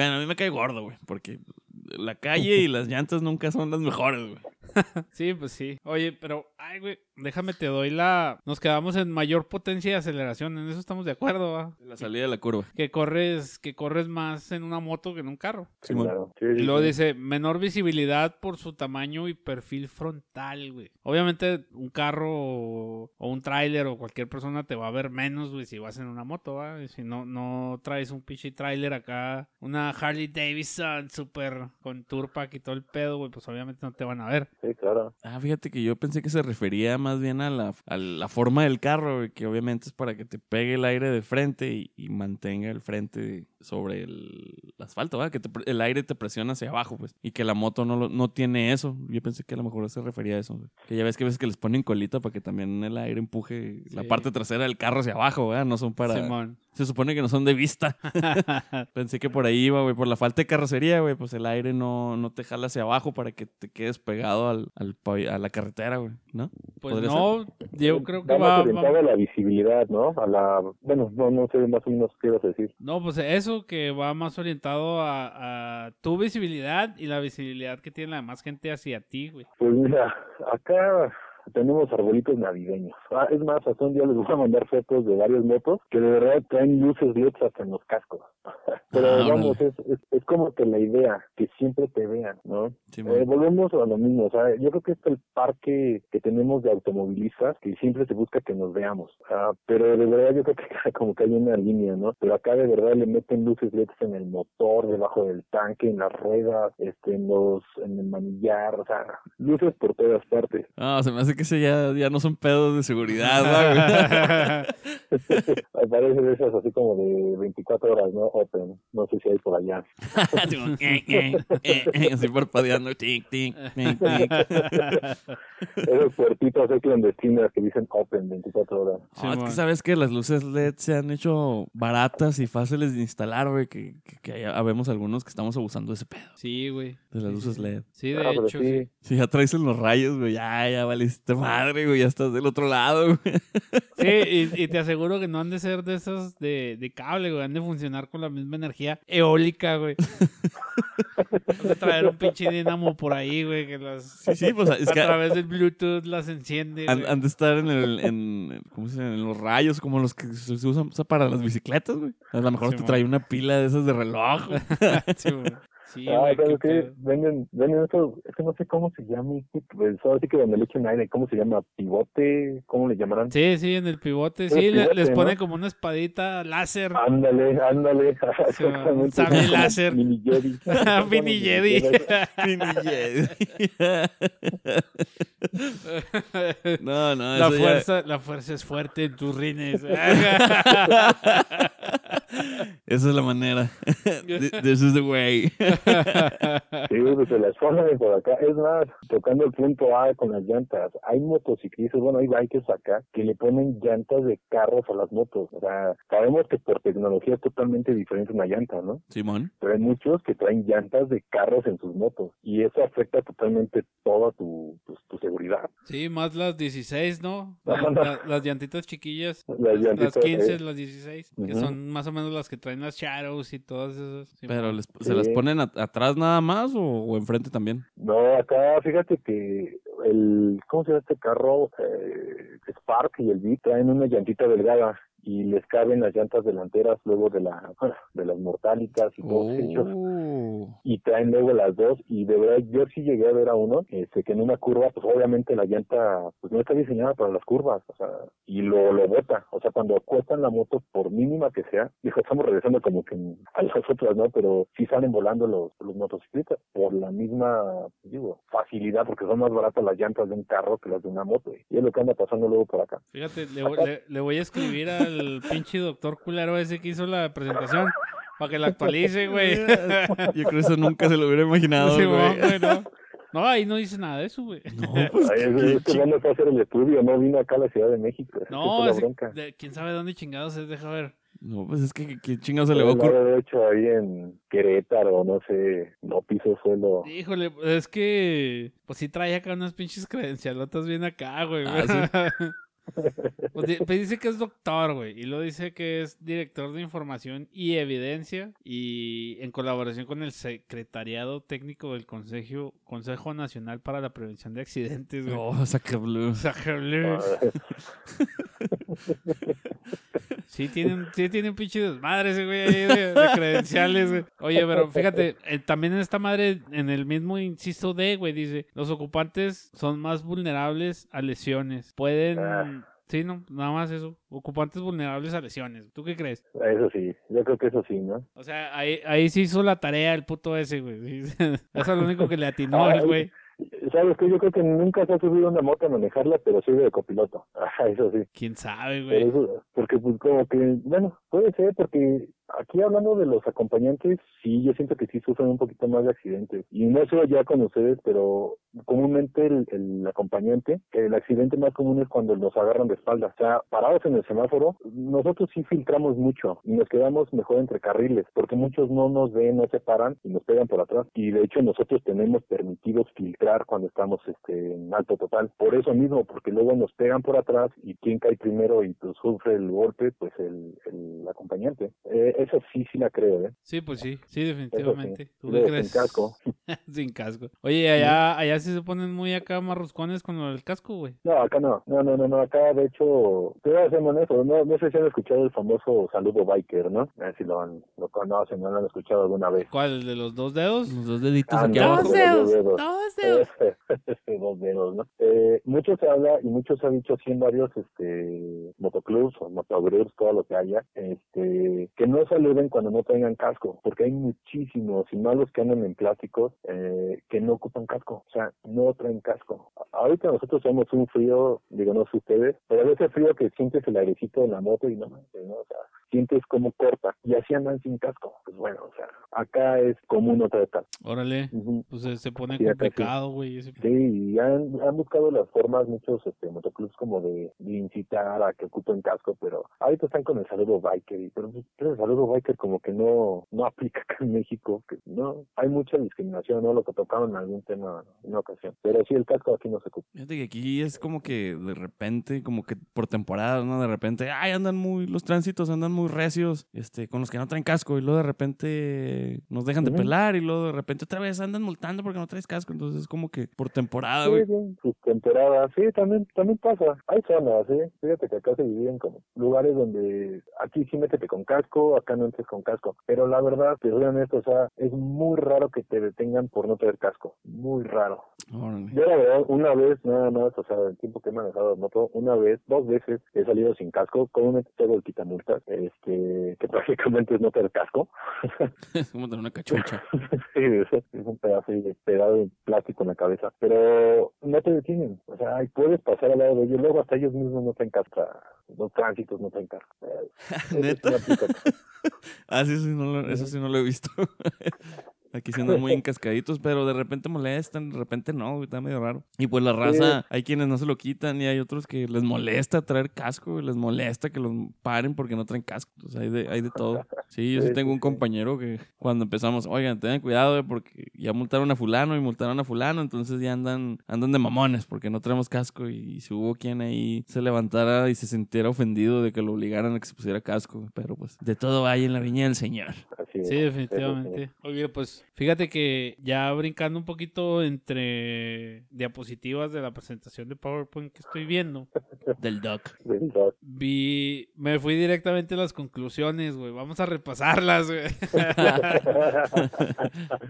Bueno, a mí me cae gordo, güey, porque la calle y las llantas nunca son las mejores, güey. [laughs] Sí, pues sí. Oye, pero, ay, güey, déjame te doy la... Nos quedamos en mayor potencia de aceleración. En eso estamos de acuerdo, ¿va? La salida de la curva. Que corres, que corres más en una moto que en un carro. Sí, claro. Sí, Y luego sí. dice, menor visibilidad por su tamaño y perfil frontal, güey. Obviamente un carro o, o un tráiler o cualquier persona te va a ver menos, güey, si vas en una moto, ¿va? Y si no, no traes un pinche tráiler acá, una Harley Davidson súper con turpack y todo el pedo, güey, pues obviamente no te van a ver. Sí, claro. Ah, fíjate que yo pensé que se refería más bien a la, a la forma del carro, que obviamente es para que te pegue el aire de frente y, y mantenga el frente sobre el asfalto, ¿verdad? Que te el aire te presiona hacia abajo, pues. Y que la moto no, lo- no tiene eso. Yo pensé que a lo mejor se refería a eso. Que ya ves que ves que les ponen colita para que también el aire empuje la parte trasera del carro hacia abajo, ¿verdad? No son para... Simón. Se supone que no son de vista. [laughs] Pensé que por ahí iba, güey. Por la falta de carrocería, güey, pues el aire no, no te jala hacia abajo para que te quedes pegado al, al a la carretera, güey, ¿no? Pues ¿Podría no, yo creo que va orientado va- a la visibilidad, ¿no? A la, bueno, no, no sé más o menos qué ibas a decir. No, pues eso que va más orientado a, a tu visibilidad y la visibilidad que tiene la demás gente hacia ti, güey. Pues mira, acá tenemos arbolitos navideños. Ah, es más, hasta un día les voy a mandar fotos de varias motos que de verdad traen luces LEDs hasta en los cascos. [laughs] Pero Ah, vamos, es, es, es como que la idea, que siempre te vean, ¿no? Sí, Eh, volvemos a lo mismo, o sea, yo creo que es el parque que tenemos de automovilistas que siempre se busca que nos veamos, Ah, pero de verdad yo creo que [laughs] como que hay una línea, ¿no? Pero acá de verdad le meten luces LEDs en el motor, debajo del tanque, en las ruedas, este, en los, en el manillar, o sea, luces por todas partes. Ah, se me hace que ese ya, ya no son pedos de seguridad, ¿va, Aparecen esas así como de 24 horas, ¿no? Open, no sé si hay por allá. eh, eh, eh, eh, Así parpadeando. Tic, tic, tic, tic. Esos puertitos ahí clandestinas que dicen open 24 horas. Sí, es que sabes que las luces LED se han hecho baratas y fáciles de instalar, güey. Que, que, que ya habemos algunos que estamos abusando de ese pedo. Sí, güey. De las Sí, luces. LED. Sí, de Ah, hecho, sí. ya traes en los rayos, güey, ya, ya valiste madre, güey, ya estás del otro lado, güey. Sí, y, y te aseguro que no han de ser de esos de, de cable, güey. Han de funcionar con la misma energía eólica, güey. Han de traer un pinche dinamo por ahí, güey, que las... Sí, sí, pues es a que través del Bluetooth las enciende, han, de estar en, el, en, ¿cómo se en los rayos, como los que se usan usa para las bicicletas, güey. A lo mejor Sí, te mon. trae una pila de esas de reloj, güey. [laughs] Sí, güey. Sí, ah, güey, ¿sabes qué qué? pedo. Venden, venden esto, es que no sé cómo se llama, pues ahora sí que donde le echan aire, ¿cómo se llama? ¿Pivote? ¿Cómo le llamarán? Sí, sí, en el pivote. Sí, pivote, les ¿no? pone como una espadita láser. Ándale, ándale, [laughs] Sí, exactamente. sable láser. Mini Jedi. [laughs] Mini Jedi. [laughs] Mini Jedi. no, no, La eso ya- fuerza, la fuerza es fuerte en tus rines. Esa es la manera. This is the way. Sí, pues se las ponen por acá. Es más, tocando el punto A con las llantas, hay motociclistas, bueno, hay bikers acá que le ponen llantas de carros a las motos. O sea, sabemos que por tecnología es totalmente diferente una llanta, ¿no? Simón. Pero hay muchos que traen llantas de carros en sus motos y eso afecta totalmente toda tu, tu, tu seguridad. Sí, más las 16, ¿no? Ajá. La- la- las llantitas chiquillas. Las Las, llantitas, 15, eh. las 16. Que Ujú. son más o menos las que traen las Shadows y todas esas. Sí, Pero les- ¿se las Sí. ponen a- atrás nada más o, o enfrente también? No, acá fíjate que el, ¿cómo se llama este carro? Eh, Spark y el Beat traen una llantita delgada y les caben las llantas delanteras luego de la [laughs] de las mortálicas y todos ellos. Oh. y traen luego las dos y de verdad yo sí llegué a ver a uno este, que en una curva pues obviamente la llanta pues no está diseñada para las curvas o sea y lo lo bota. O sea cuando acuestan la moto por mínima que sea dijo estamos regresando como que a las otras no pero sí salen volando los los motociclistas por la misma digo facilidad porque son más baratas las llantas de un carro que las de una moto y es lo que anda pasando luego por acá. Fíjate, le, voy- le- le voy a escribir al pinche doctor culero ese que hizo la presentación para que la actualice, güey. [laughs] Yo creo que eso nunca se lo hubiera imaginado, güey. no. No, ahí no dice nada de eso, güey. No, pues Ay, qué es, es que ching- van a hacer el estudio no vino acá a la Ciudad de México No, de- quién sabe dónde chingados es, deja ver. No, pues es que qué chingados se le va a ocurrir. haber hecho ahí en Querétaro, no sé, no piso suelo. Híjole, es que pues sí trae acá unas pinches credencialotas bien acá, güey. Ah, [laughs] pues dice que es doctor, güey, y lo dice que es director de información y evidencia y en colaboración con el secretariado técnico del Consejo Consejo Nacional para la Prevención de Accidentes, güey. Oh, saca blue. Sácale. [laughs] [laughs] Sí, tienen, sí tienen pinche desmadre ese güey ahí de, de [laughs] credenciales, güey. Oye, pero [laughs] fíjate, eh, también en esta madre, en el mismo inciso D, güey, dice, los ocupantes son más vulnerables a lesiones. Pueden... Ah. Sí, no, nada más eso. Ocupantes vulnerables a lesiones. ¿Tú qué crees? Eso sí, yo creo que eso sí, ¿no? O sea, ahí, ahí sí hizo la tarea el puto ese, güey. [laughs] Eso es lo único que le atinó el güey. Sabes que yo creo que nunca se ha subido una moto a manejarla, pero sí de copiloto. [laughs] Ajá, eso sí. ¿Quién sabe, güey? eso, porque pues como que, bueno, puede ser porque aquí hablando de los acompañantes, sí, yo siento que sí sufren un poquito más de accidentes. Y no sé ya con ustedes, pero comúnmente el, el acompañante, el accidente más común es cuando nos agarran de espalda. O sea, parados en el semáforo, nosotros sí filtramos mucho y nos quedamos mejor entre carriles, porque muchos no nos ven, no se paran y nos pegan por atrás. Y de hecho nosotros tenemos permitidos filtrar cuando estamos este, en alto total. Por eso mismo, porque luego nos pegan por atrás y quien cae primero y pues sufre el golpe, pues el, el acompañante. Eh, eso sí, sí la creo, ¿eh? Sí, pues sí, sí, definitivamente. ¿Tú qué crees? sin casco. [laughs] Sin casco. Oye, allá, allá sí se ponen muy acá marruscones con del casco, güey. No, acá no, no, no, no, no, acá de hecho, te voy a ser honesto, no, no sé si han escuchado el famoso saludo biker, ¿no? A ver si lo, han, lo conocen, no lo han escuchado alguna vez. ¿Cuál? ¿El de los dos dedos? Los dos deditos Ah, aquí no, abajo. Dos dedos, dos dedos. [laughs] dos dedos, ¿no? Eh, mucho se habla y mucho se ha dicho así en varios este, motoclubs o motogroups, todo lo que haya, este, que no saluden cuando no tengan casco, porque hay muchísimos y malos que andan en plásticos eh, que no ocupan casco, o sea, no traen casco. Ahorita nosotros tenemos un frío, digo, no sé ustedes, pero ese frío que sientes el airecito de la moto y no ¿no? Sea, sientes como corta y así andan sin casco. Pues bueno, o sea, acá es común no traer casco. Órale. Ujú. Pues se, se pone Sí, sí. complicado, güey. ese- Sí, y han, han buscado las formas muchos este, motoclubs como de, de incitar a que ocupen casco, pero ahorita están con el saludo biker, y, pero, pues, pero el saludo biker como que no no aplica acá en México, que no hay mucha discriminación, ¿no? Lo que tocaban en algún tema en una ocasión, pero sí el casco aquí no se ocupa. Fíjate que aquí es como que de repente, como que por temporada, ¿no? De repente, ay, andan muy, los tránsitos andan muy recios, este, con los que no traen casco, y luego de repente nos dejan de pelar, y luego de repente otra vez andan multando porque no traes casco, entonces es como que por temporada, Sí, güey. sí, sus temporadas, sí, también, también pasa. Hay zonas, ¿eh? Fíjate que acá se dividen como lugares donde aquí sí métete con casco, acá no entres con casco. Pero la verdad, te soy honesto, o sea, es muy raro que te detengan por no traer casco. Muy raro. Órale. Yo la verdad, una vez, nada más, o sea, el tiempo que he manejado moto, una vez, dos veces he salido sin casco, comúnmente tengo el quitamultas, este, que [laughs] prácticamente es no tener casco. [laughs] Es como tener una cachucha. [laughs] sí, eso es un pedazo de pedazo de plástico en la cabeza. Pero no te detienen, o sea, puedes pasar al lado de ellos, luego hasta ellos mismos no o sea, los tránsitos no. Eh, eso ¿Neta? Ah, sí, sí, no lo- eso sí no lo he visto. Aquí se andan muy encascaditos, pero de repente molestan, de repente no, está medio raro. Y pues la raza, hay quienes no se lo quitan y hay otros que les molesta traer casco, les molesta que los paren porque no traen casco. Sea, hay de, hay de todo. Sí, yo sí Sí, tengo un compañero que cuando empezamos, oigan, tengan cuidado, porque ya multaron a fulano y multaron a fulano, entonces ya andan, andan de mamones porque no traemos casco y si hubo quien ahí se levantara y se sintiera ofendido de que lo obligaran a que se pusiera casco, pero pues de todo hay en la viña del señor. Así. Sí, definitivamente. Oye, pues fíjate que ya brincando un poquito entre diapositivas de la presentación de PowerPoint que estoy viendo, [laughs] Del doc. sí, verdad. vi, me fui directamente a las conclusiones, güey. Vamos a repasarlas, güey. [laughs]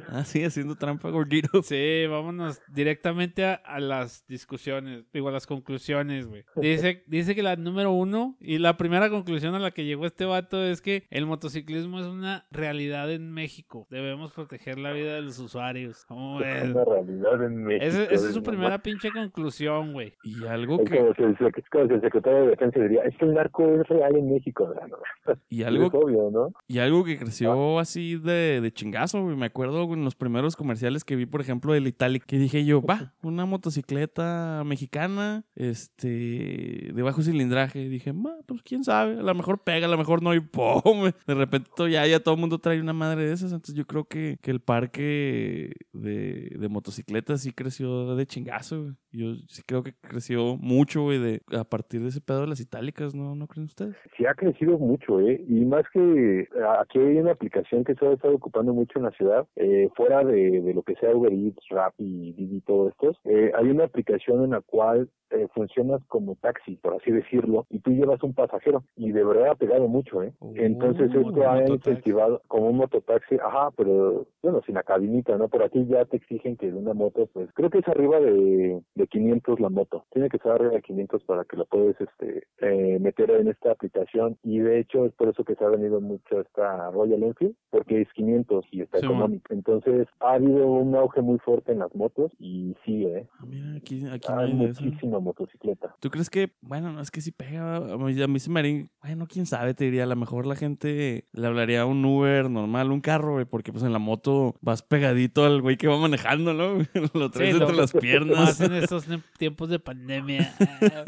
ah, sí, haciendo trampa gordito. Sí, vámonos directamente a, a las discusiones, digo, a las conclusiones, güey. Dice, dice que la número uno y la primera conclusión a la que llegó este vato es que el motociclismo es una realidad en México. Debemos proteger la vida de los usuarios. ¿Cómo? [laughs] Es una realidad en México. Esa esa es su primera pinche conclusión, güey. Y algo Es que, como si el, sec- es como si el secretario de Defensa diría, es que el narco es real en México. No, y [laughs] es algo, obvio, ¿no? y algo que creció así de, de chingazo, güey. Me acuerdo en los primeros comerciales que vi, por ejemplo, del Italic, que dije yo, va, [laughs] una motocicleta mexicana, este, de bajo cilindraje. dije, va, pues quién sabe, a lo mejor pega, a lo mejor no, y ¡pum! De repente ya, ya todo el mundo trae una madre de esas. Entonces yo creo que, que el parque de, de motocicletas sí creció de chingazo, güey. Yo sí creo que creció mucho, güey, de, a partir de ese pedo de las itálicas, ¿no? ¿No creen ustedes? Sí ha crecido mucho, ¿eh? Y más que aquí hay una aplicación que se ha estado ocupando mucho en la ciudad, eh, fuera de, de lo que sea Uber Eats, Rappi, Didi, todo esto, eh, hay una aplicación en la cual eh, funcionas como taxi, por así decirlo, y tú llevas un pasajero, y de verdad ha pegado mucho, ¿eh? Oh, Entonces esto ha incentivado como un mototaxi, ajá, pero bueno, sin la cabinita, ¿no? Por aquí ya te exigen que de una moto, pues creo que es arriba de, de 500 la moto, tiene que estar arriba de 500 para que la puedes este, eh, meter en esta aplicación, y de hecho es por eso que se ha venido mucho esta Royal Enfield, porque es 500 y está Sí, económico. Entonces ha habido un auge muy fuerte en las motos, y sí, ¿eh? Ah, mira, aquí, aquí no Hay eso. muchísima motocicleta. ¿Tú crees que, bueno, no es que si pega, a mí, a mí se me haría, bueno, quién sabe, te diría, a lo mejor la gente le hablaría a un Uber normal, un carro, porque pues en la moto vas pegadito al güey que va manejando, ¿no? [laughs] Lo traes Sí, entre las [laughs] piernas. en estos tiempos de pandemia. [laughs]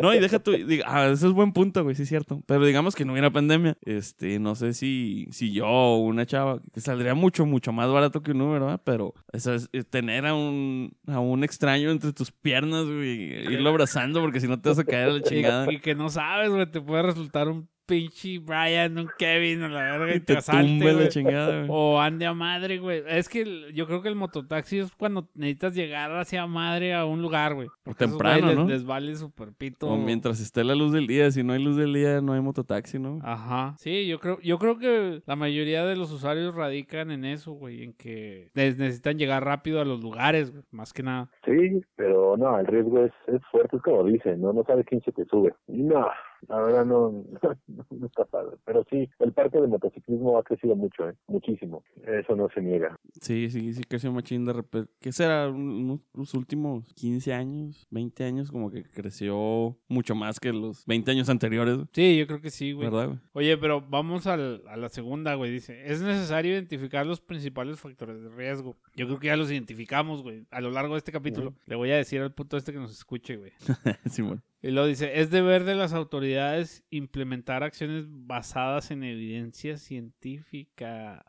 No, y deja tú, diga, ah, ese es buen punto, güey, sí es cierto. Pero digamos que no hubiera pandemia, este, no sé si, si yo o una chava, que saldría mucho, mucho más barato que un Uber, ¿verdad? Pero eso es, eh, tener a un, a un extraño entre tus piernas, güey, irlo abrazando porque si no te vas a caer a la chingada. y, y que no sabes, güey, te puede resultar un pinche Brian, un Kevin, a la verga, y Y te te asalte, la chingada. O ande a madre, güey. Es que el- yo creo que el mototaxi es cuando necesitas llegar hacia madre a un lugar, güey. Porque esos temprano, güeyes ¿no? Les, les vale super pito. O mientras esté la luz del día, si no hay luz del día, no hay mototaxi, ¿no? Ajá. Sí, yo creo, yo creo que la mayoría de los usuarios radican en eso, güey. En que les necesitan llegar rápido a los lugares, güey. Más que nada. Sí, pero no, el riesgo es, es fuerte, es como dicen, ¿no? No sabes quién se te sube. No, la verdad no, [laughs] no está padre. Pero sí, el parque de motociclismo ha crecido mucho, ¿eh? Muchísimo. Eso no se niega. Sí, sí, sí creció machín de repente. ¿Qué será? Unos- Los últimos 15 años, 20 años, como que creció mucho más que los 20 años anteriores, Sí, yo creo que sí, güey. ¿verdad? güey? Oye, pero vamos al- a la segunda, güey. Dice, es necesario identificar los principales factores de riesgo. Yo creo que ya los identificamos, güey. A lo largo de este capítulo. Le voy a decir al puto este que nos escuche, güey. [laughs] Simón. Y luego dice, es deber de las autoridades implementar acciones basadas en evidencia científica.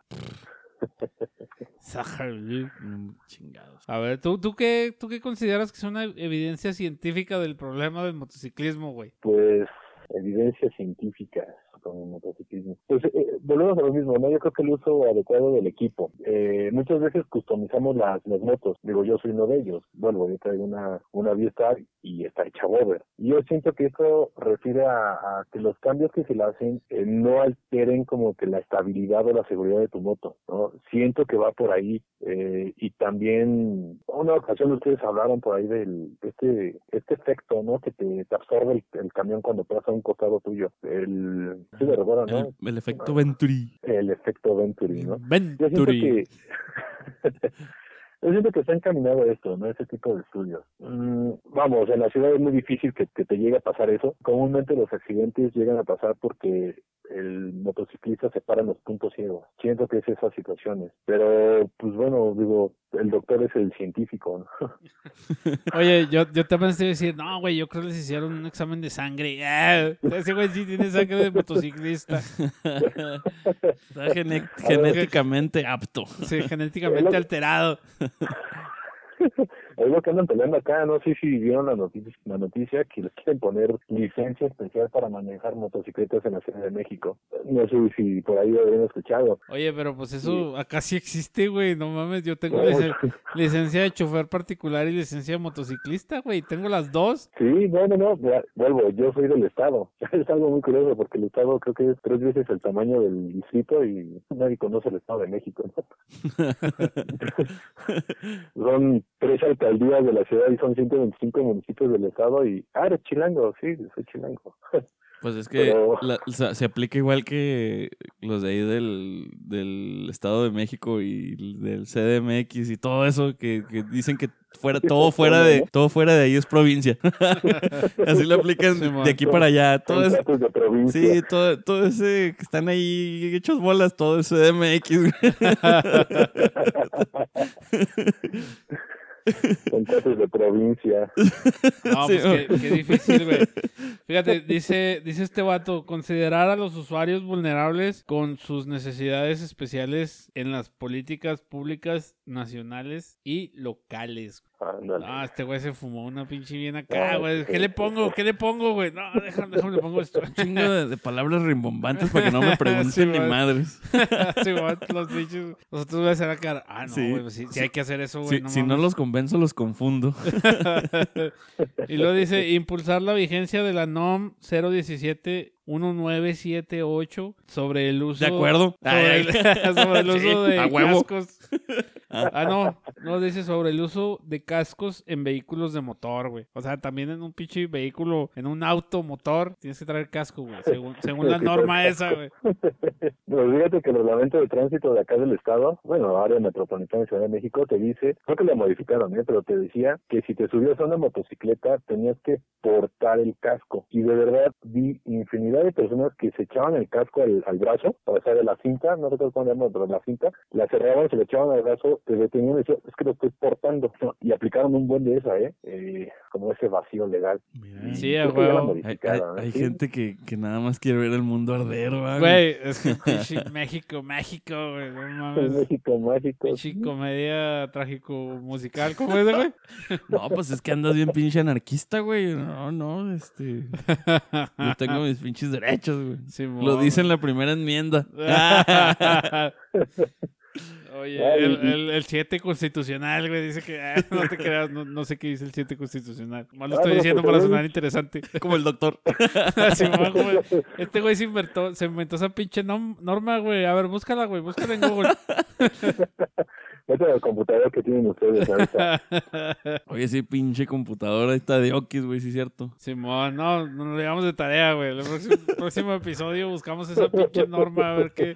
[laughs] Chingados. A ver, ¿tú, tú, qué, ¿tú qué consideras que es una evidencia científica del problema del motociclismo, güey? Pues, evidencias científicas con el motociclismo. Pues eh, volvemos a lo mismo, ¿no? Yo creo que el uso adecuado del equipo. Eh, muchas veces customizamos las, motos. Digo, yo soy uno de ellos. Vuelvo, yo traigo una, una V-Star y está hecha bober. Yo siento que esto refiere a, que los cambios que se le hacen eh, no alteren como que la estabilidad o la seguridad de tu moto, ¿no? Siento que va por ahí. eh, y también, una ocasión ustedes hablaron por ahí del, este, este efecto, ¿no? Que te, te absorbe el, el camión cuando pasa a un costado tuyo. El, sí, me recuerdan, ¿no? El, el efecto Venturi. El efecto Venturi, ¿no? Yo siento Venturi. que [laughs] yo siento que está encaminado a esto, ¿no? Ese tipo de estudios. Mm, vamos, en la ciudad es muy difícil que, que te llegue a pasar eso. Comúnmente los accidentes llegan a pasar porque el motociclista se para en los puntos ciegos. Siento que es esas situaciones. Pero, pues bueno, digo, el doctor es el científico, ¿no? [laughs] Oye, yo, yo también estoy decir, no, güey, yo creo que les hicieron un examen de sangre. Ah, [laughs] ese güey sí tiene sangre de motociclista. [laughs] Está genéticamente apto. Sí, genéticamente alterado. Es lo que andan peleando acá, no sé si vieron la noticia, la noticia que les quieren poner licencia especial para manejar motocicletas en la Ciudad de México. No sé si por ahí lo habían escuchado. Oye, pero pues eso acá sí existe, güey. No mames, yo tengo [laughs] No, licen- licencia de chofer particular y licencia de motociclista, güey. Tengo las dos. Sí, no, no, no, ya, vuelvo, yo soy del Estado. [laughs] Es algo muy curioso porque el Estado creo que es tres veces el tamaño del distrito y nadie conoce el Estado de México. ¿no? [laughs] son tres alcaldías de la ciudad y son 125 municipios del Estado y... Ah, eres chilango, sí, soy chilango. [laughs] Pues es que Pero- la- o sea, se aplica igual que los de ahí del, del Estado de México y del CDMX y todo eso que, que dicen que fuera todo fuera de todo fuera de ahí es provincia. [laughs] Así lo aplican Sí, de aquí para allá. Todo provincia. sí, todo, todo ese que están ahí hechos bolas, todo ese CDMX. [laughs] datos de provincia. No, Sí, pues qué, qué difícil, güey. [laughs] Fíjate, dice, dice este vato, considerar a los usuarios vulnerables con sus necesidades especiales en las políticas públicas nacionales y locales. Ándale. No, este güey se fumó una pinche bien acá, güey. ¿Qué le pongo? ¿Qué le pongo, güey? No, déjame, déjame le pongo esto. Chingo de, de palabras rimbombantes para que no me [laughs] [laughs] pregunten Sí, ni madres. [laughs] Sí, güey, los pinches. Nosotros voy a hacer acá. Ah, no, Sí. güey, sí hay que hacer eso, güey. Si, no si los convenzo, los confundo. y luego dice impulsar la vigencia de la NOM 017 1978 sobre el uso De acuerdo. sobre el, [laughs] sobre el [laughs] Sí, uso de a huevo. cascos. Ah, no, no dice sobre el uso de cascos en vehículos de motor, güey. O sea, también en un pinche vehículo, en un auto motor, tienes que traer casco, güey. Según, según la norma esa, güey. Pues fíjate que el reglamento de tránsito de acá del estado, bueno, área metropolitana de Ciudad de México, te dice, creo que lo modificaron, ¿eh? pero te decía que si te subías a una motocicleta tenías que portar el casco. Y de verdad vi infinidad de personas que se echaban el casco al, al brazo, o sea, de la cinta, no recuerdo cómo se llama, pero la cinta, la cerraban, se le echaban al brazo, te detenían y decían, es que lo estoy portando. Y aplicaron un buen de esa, ¿eh? eh como ese vacío legal. Mira. Sí, huevo. Hay, hay- modificaron, ¿eh? hay Sí. gente que, que nada más quiere ver el mundo arder, ¿va? Güey, es que [laughs] pinche México, México, güey. No mames. [laughs] México mágico. Pinche comedia trágico musical, ¿cómo es, güey? [laughs] No, pues es que andas bien pinche anarquista, güey. No, no, este. Yo tengo mis pinches derechos, güey. Lo dice en la primera enmienda. [laughs] Oye, el, y- el, el 7 constitucional, güey, dice que ah, no te creas, no, no sé qué dice el 7 constitucional. Más lo Ah, estoy diciendo pues, para sonar interesante. [laughs] Como el doctor. [laughs] Simón, güey. Este güey se inventó, se inventó esa pinche norma, güey. A ver, búscala, güey, búscala en Google. Ese es el computador que tienen ustedes ahorita. [laughs] Oye, sí, pinche computadora está de okis, güey, sí es cierto. Simón, no, no nos llevamos de tarea, güey. El próximo, próximo episodio buscamos esa pinche norma a ver qué,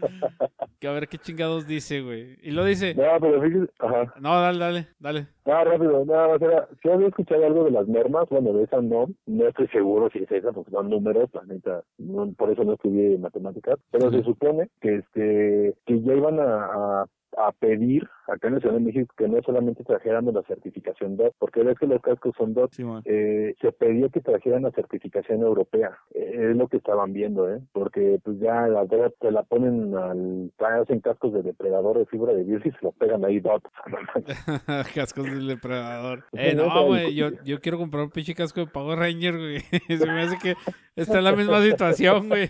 que a ver qué chingados dice, güey. Y lo dice, No, pero fíjese, ajá. no, dale, dale, dale. No, rápido, no, o sea, si había escuchado algo de las normas, bueno, de esa no, no estoy seguro si es esa, porque son números, la neta, no- por eso no estudié matemáticas, pero se supone que este, que ya iban a, a, a pedir acá en la Ciudad de México que no solamente trajeran la certificación DOT, porque ves que los cascos son DOT, Sí, eh, se pedía que trajeran la certificación europea. Eh, es lo que estaban viendo, ¿eh? Porque pues ya la DOT te la ponen al... hacen cascos de depredador de fibra de vidrio y se lo pegan ahí DOT. [laughs] [laughs] Cascos del depredador. Sí, Eh, no, güey, yo, yo quiero comprar un pinche casco de Power Ranger, güey. [laughs] Se me hace que está en la misma situación, güey.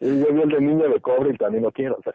Yo vi el de niño de cobre y también lo quiero. O sea,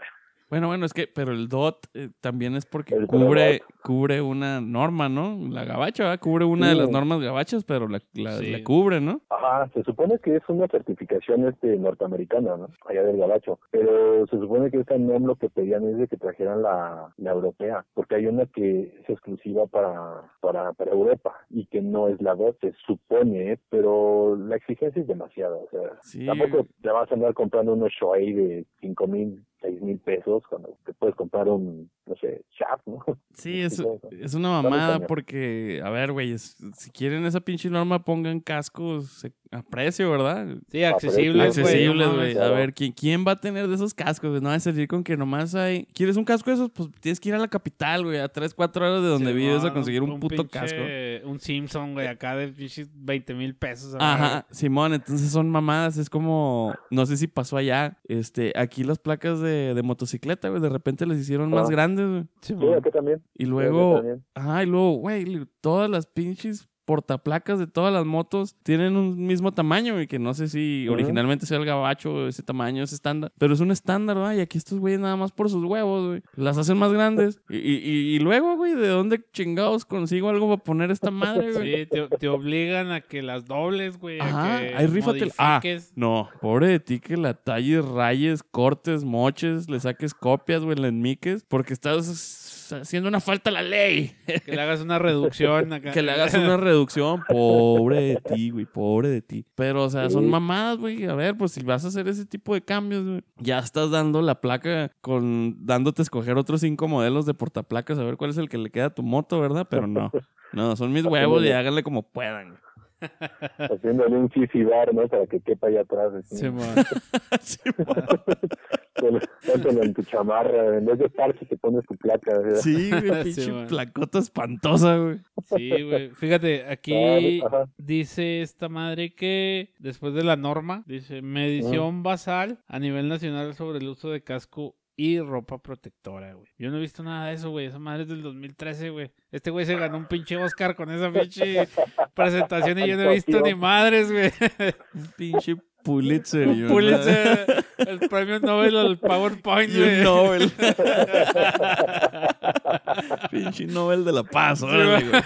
Bueno, bueno, es que, pero el DOT eh, también es porque El cubre, DOT. cubre una norma, ¿no? La gabacha, ¿verdad? Cubre una de las normas gabachas, pero la, la, Sí. la cubre, ¿no? Ajá, se supone que es una certificación este norteamericana, ¿no? Allá del gabacho. Pero se supone que esta NOM lo que pedían es de que trajeran la, la europea, porque hay una que es exclusiva para, para, para Europa y que no es la DOT, se supone, ¿eh? pero la exigencia es demasiada. O sea, Sí. tampoco te vas a andar comprando unos Shoei de cinco mil, seis mil pesos cuando te puedes comprar un, no sé, Shaft, ¿no? Sí, [laughs] es, es una mamada porque, a ver, güey, si quieren esa pinche norma, pongan cascos, a precio, ¿verdad? Sí, accesibles, güey. Accesibles, güey. A ver, ¿quién, ¿quién va a tener de esos cascos? No va a salir con que nomás hay... ¿Quieres un casco de esos? Pues tienes que ir a la capital, güey. A 3, 4 horas de donde Sí, vives a conseguir un, puto pinche- casco. Un Simpson, güey, acá de pinches 20 mil pesos. Ajá, Simón, entonces son mamadas, es como, no sé si pasó allá, este, aquí las placas de, de motocicleta, güey, de repente les hicieron más Ah. grandes, güey. Sí, aquí también. Y Sí, luego, aquí también. ajá, y luego, güey, todas las pinches portaplacas de todas las motos tienen un mismo tamaño, güey, que no sé si originalmente sea el gabacho, ese tamaño, ese estándar, pero es un estándar, ¿verdad? Y aquí estos güeyes nada más por sus huevos, güey, las hacen más grandes. Y, y, y- y luego, güey, ¿de dónde chingados consigo algo para poner esta madre, güey? Sí, te, te obligan a que las dobles, güey. a Ajá, que ahí rífate. el- Ah, no, pobre de ti que la talles, rayes, cortes, moches, le saques copias, güey, le enmiques, porque estás haciendo una falta a la ley. Que le hagas una reducción acá. que le hagas una reducción, pobre de ti, güey, pobre de ti. Pero, o sea, son mamadas, güey. A ver, pues si vas a hacer ese tipo de cambios, güey, ya estás dando la placa con, dándote a escoger otros cinco modelos de portaplacas, a ver cuál es el que le queda a tu moto, ¿verdad? Pero no, no, son mis huevos y háganle como puedan. Haciéndole un bar, ¿no? Para que quepa allá atrás. así. Sí, man. Sí, Pon- Póntelo en tu chamarra. En vez de parche te pones tu placa. ¿verdad? Sí, güey, [laughs] pinche placota espantosa, güey. Sí, güey. Fíjate, aquí Ah, dice esta madre que después de la norma, dice medición basal a nivel nacional sobre el uso de casco y ropa protectora, güey. Yo no he visto nada de eso, güey. Esa madre es del 2013, güey. Este güey se ganó un pinche Oscar con esa pinche [laughs] presentación y yo no he visto ni madres, güey. [laughs] Un pinche Pulitzer. un- Pulitzer, el premio Nobel al PowerPoint, Y un. Nobel. [laughs] pinche Nobel de la Paz, órale, güey.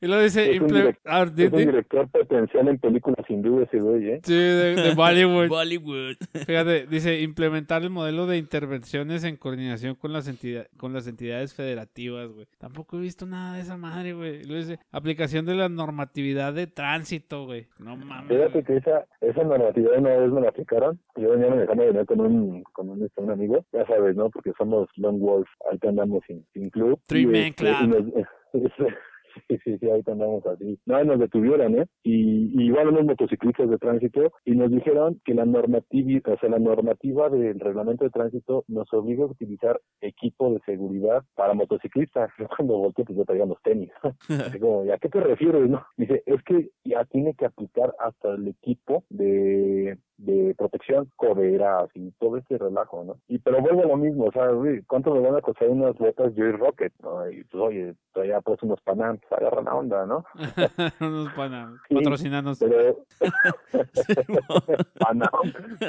y luego dice, Es un direct- ah, di- Es un di- director potencial en películas sin duda ese güey, ¿eh? sí, de, de Bollywood. Bollywood. Fíjate, dice implementar el modelo de intervenciones en coordinación con las entidades con las entidades federativas, güey. Tampoco he visto nada de esa madre, güey. Y Luego dice aplicación de la normatividad de tránsito, güey. No mames. Fíjate que esa, esa normatividad una vez me la aplicaron. Yo venía manejando venía con un, con un, este, un amigo, ya sabes, ¿no? Porque somos Long Wolf, ahorita andamos sin, sin club. Three Y, Man este, y Club. [laughs] Sí, sí, sí, ahorita andamos así. No, nos detuvieron, ¿eh? Y, y igual unos motociclistas de tránsito y nos dijeron que la normativa, o sea, la normativa del reglamento de tránsito nos obliga a utilizar equipo de seguridad para motociclistas. Yo cuando volteé, pues yo traía los tenis. [laughs] Así como, ¿y a qué te refieres, no? Dice, es que ya tiene que aplicar hasta el equipo de, de protección, coderas y todo este relajo, ¿no? Y pero vuelvo a lo mismo, o sea, ¿cuánto me van a costar unas botas Joy Rocket? ¿no? Y pues, oye, traía pues unos Panam, pues agarran la onda, ¿no? [laughs] Unos panas. Sí. Patrocinanos. Pero [laughs] [laughs] Panam,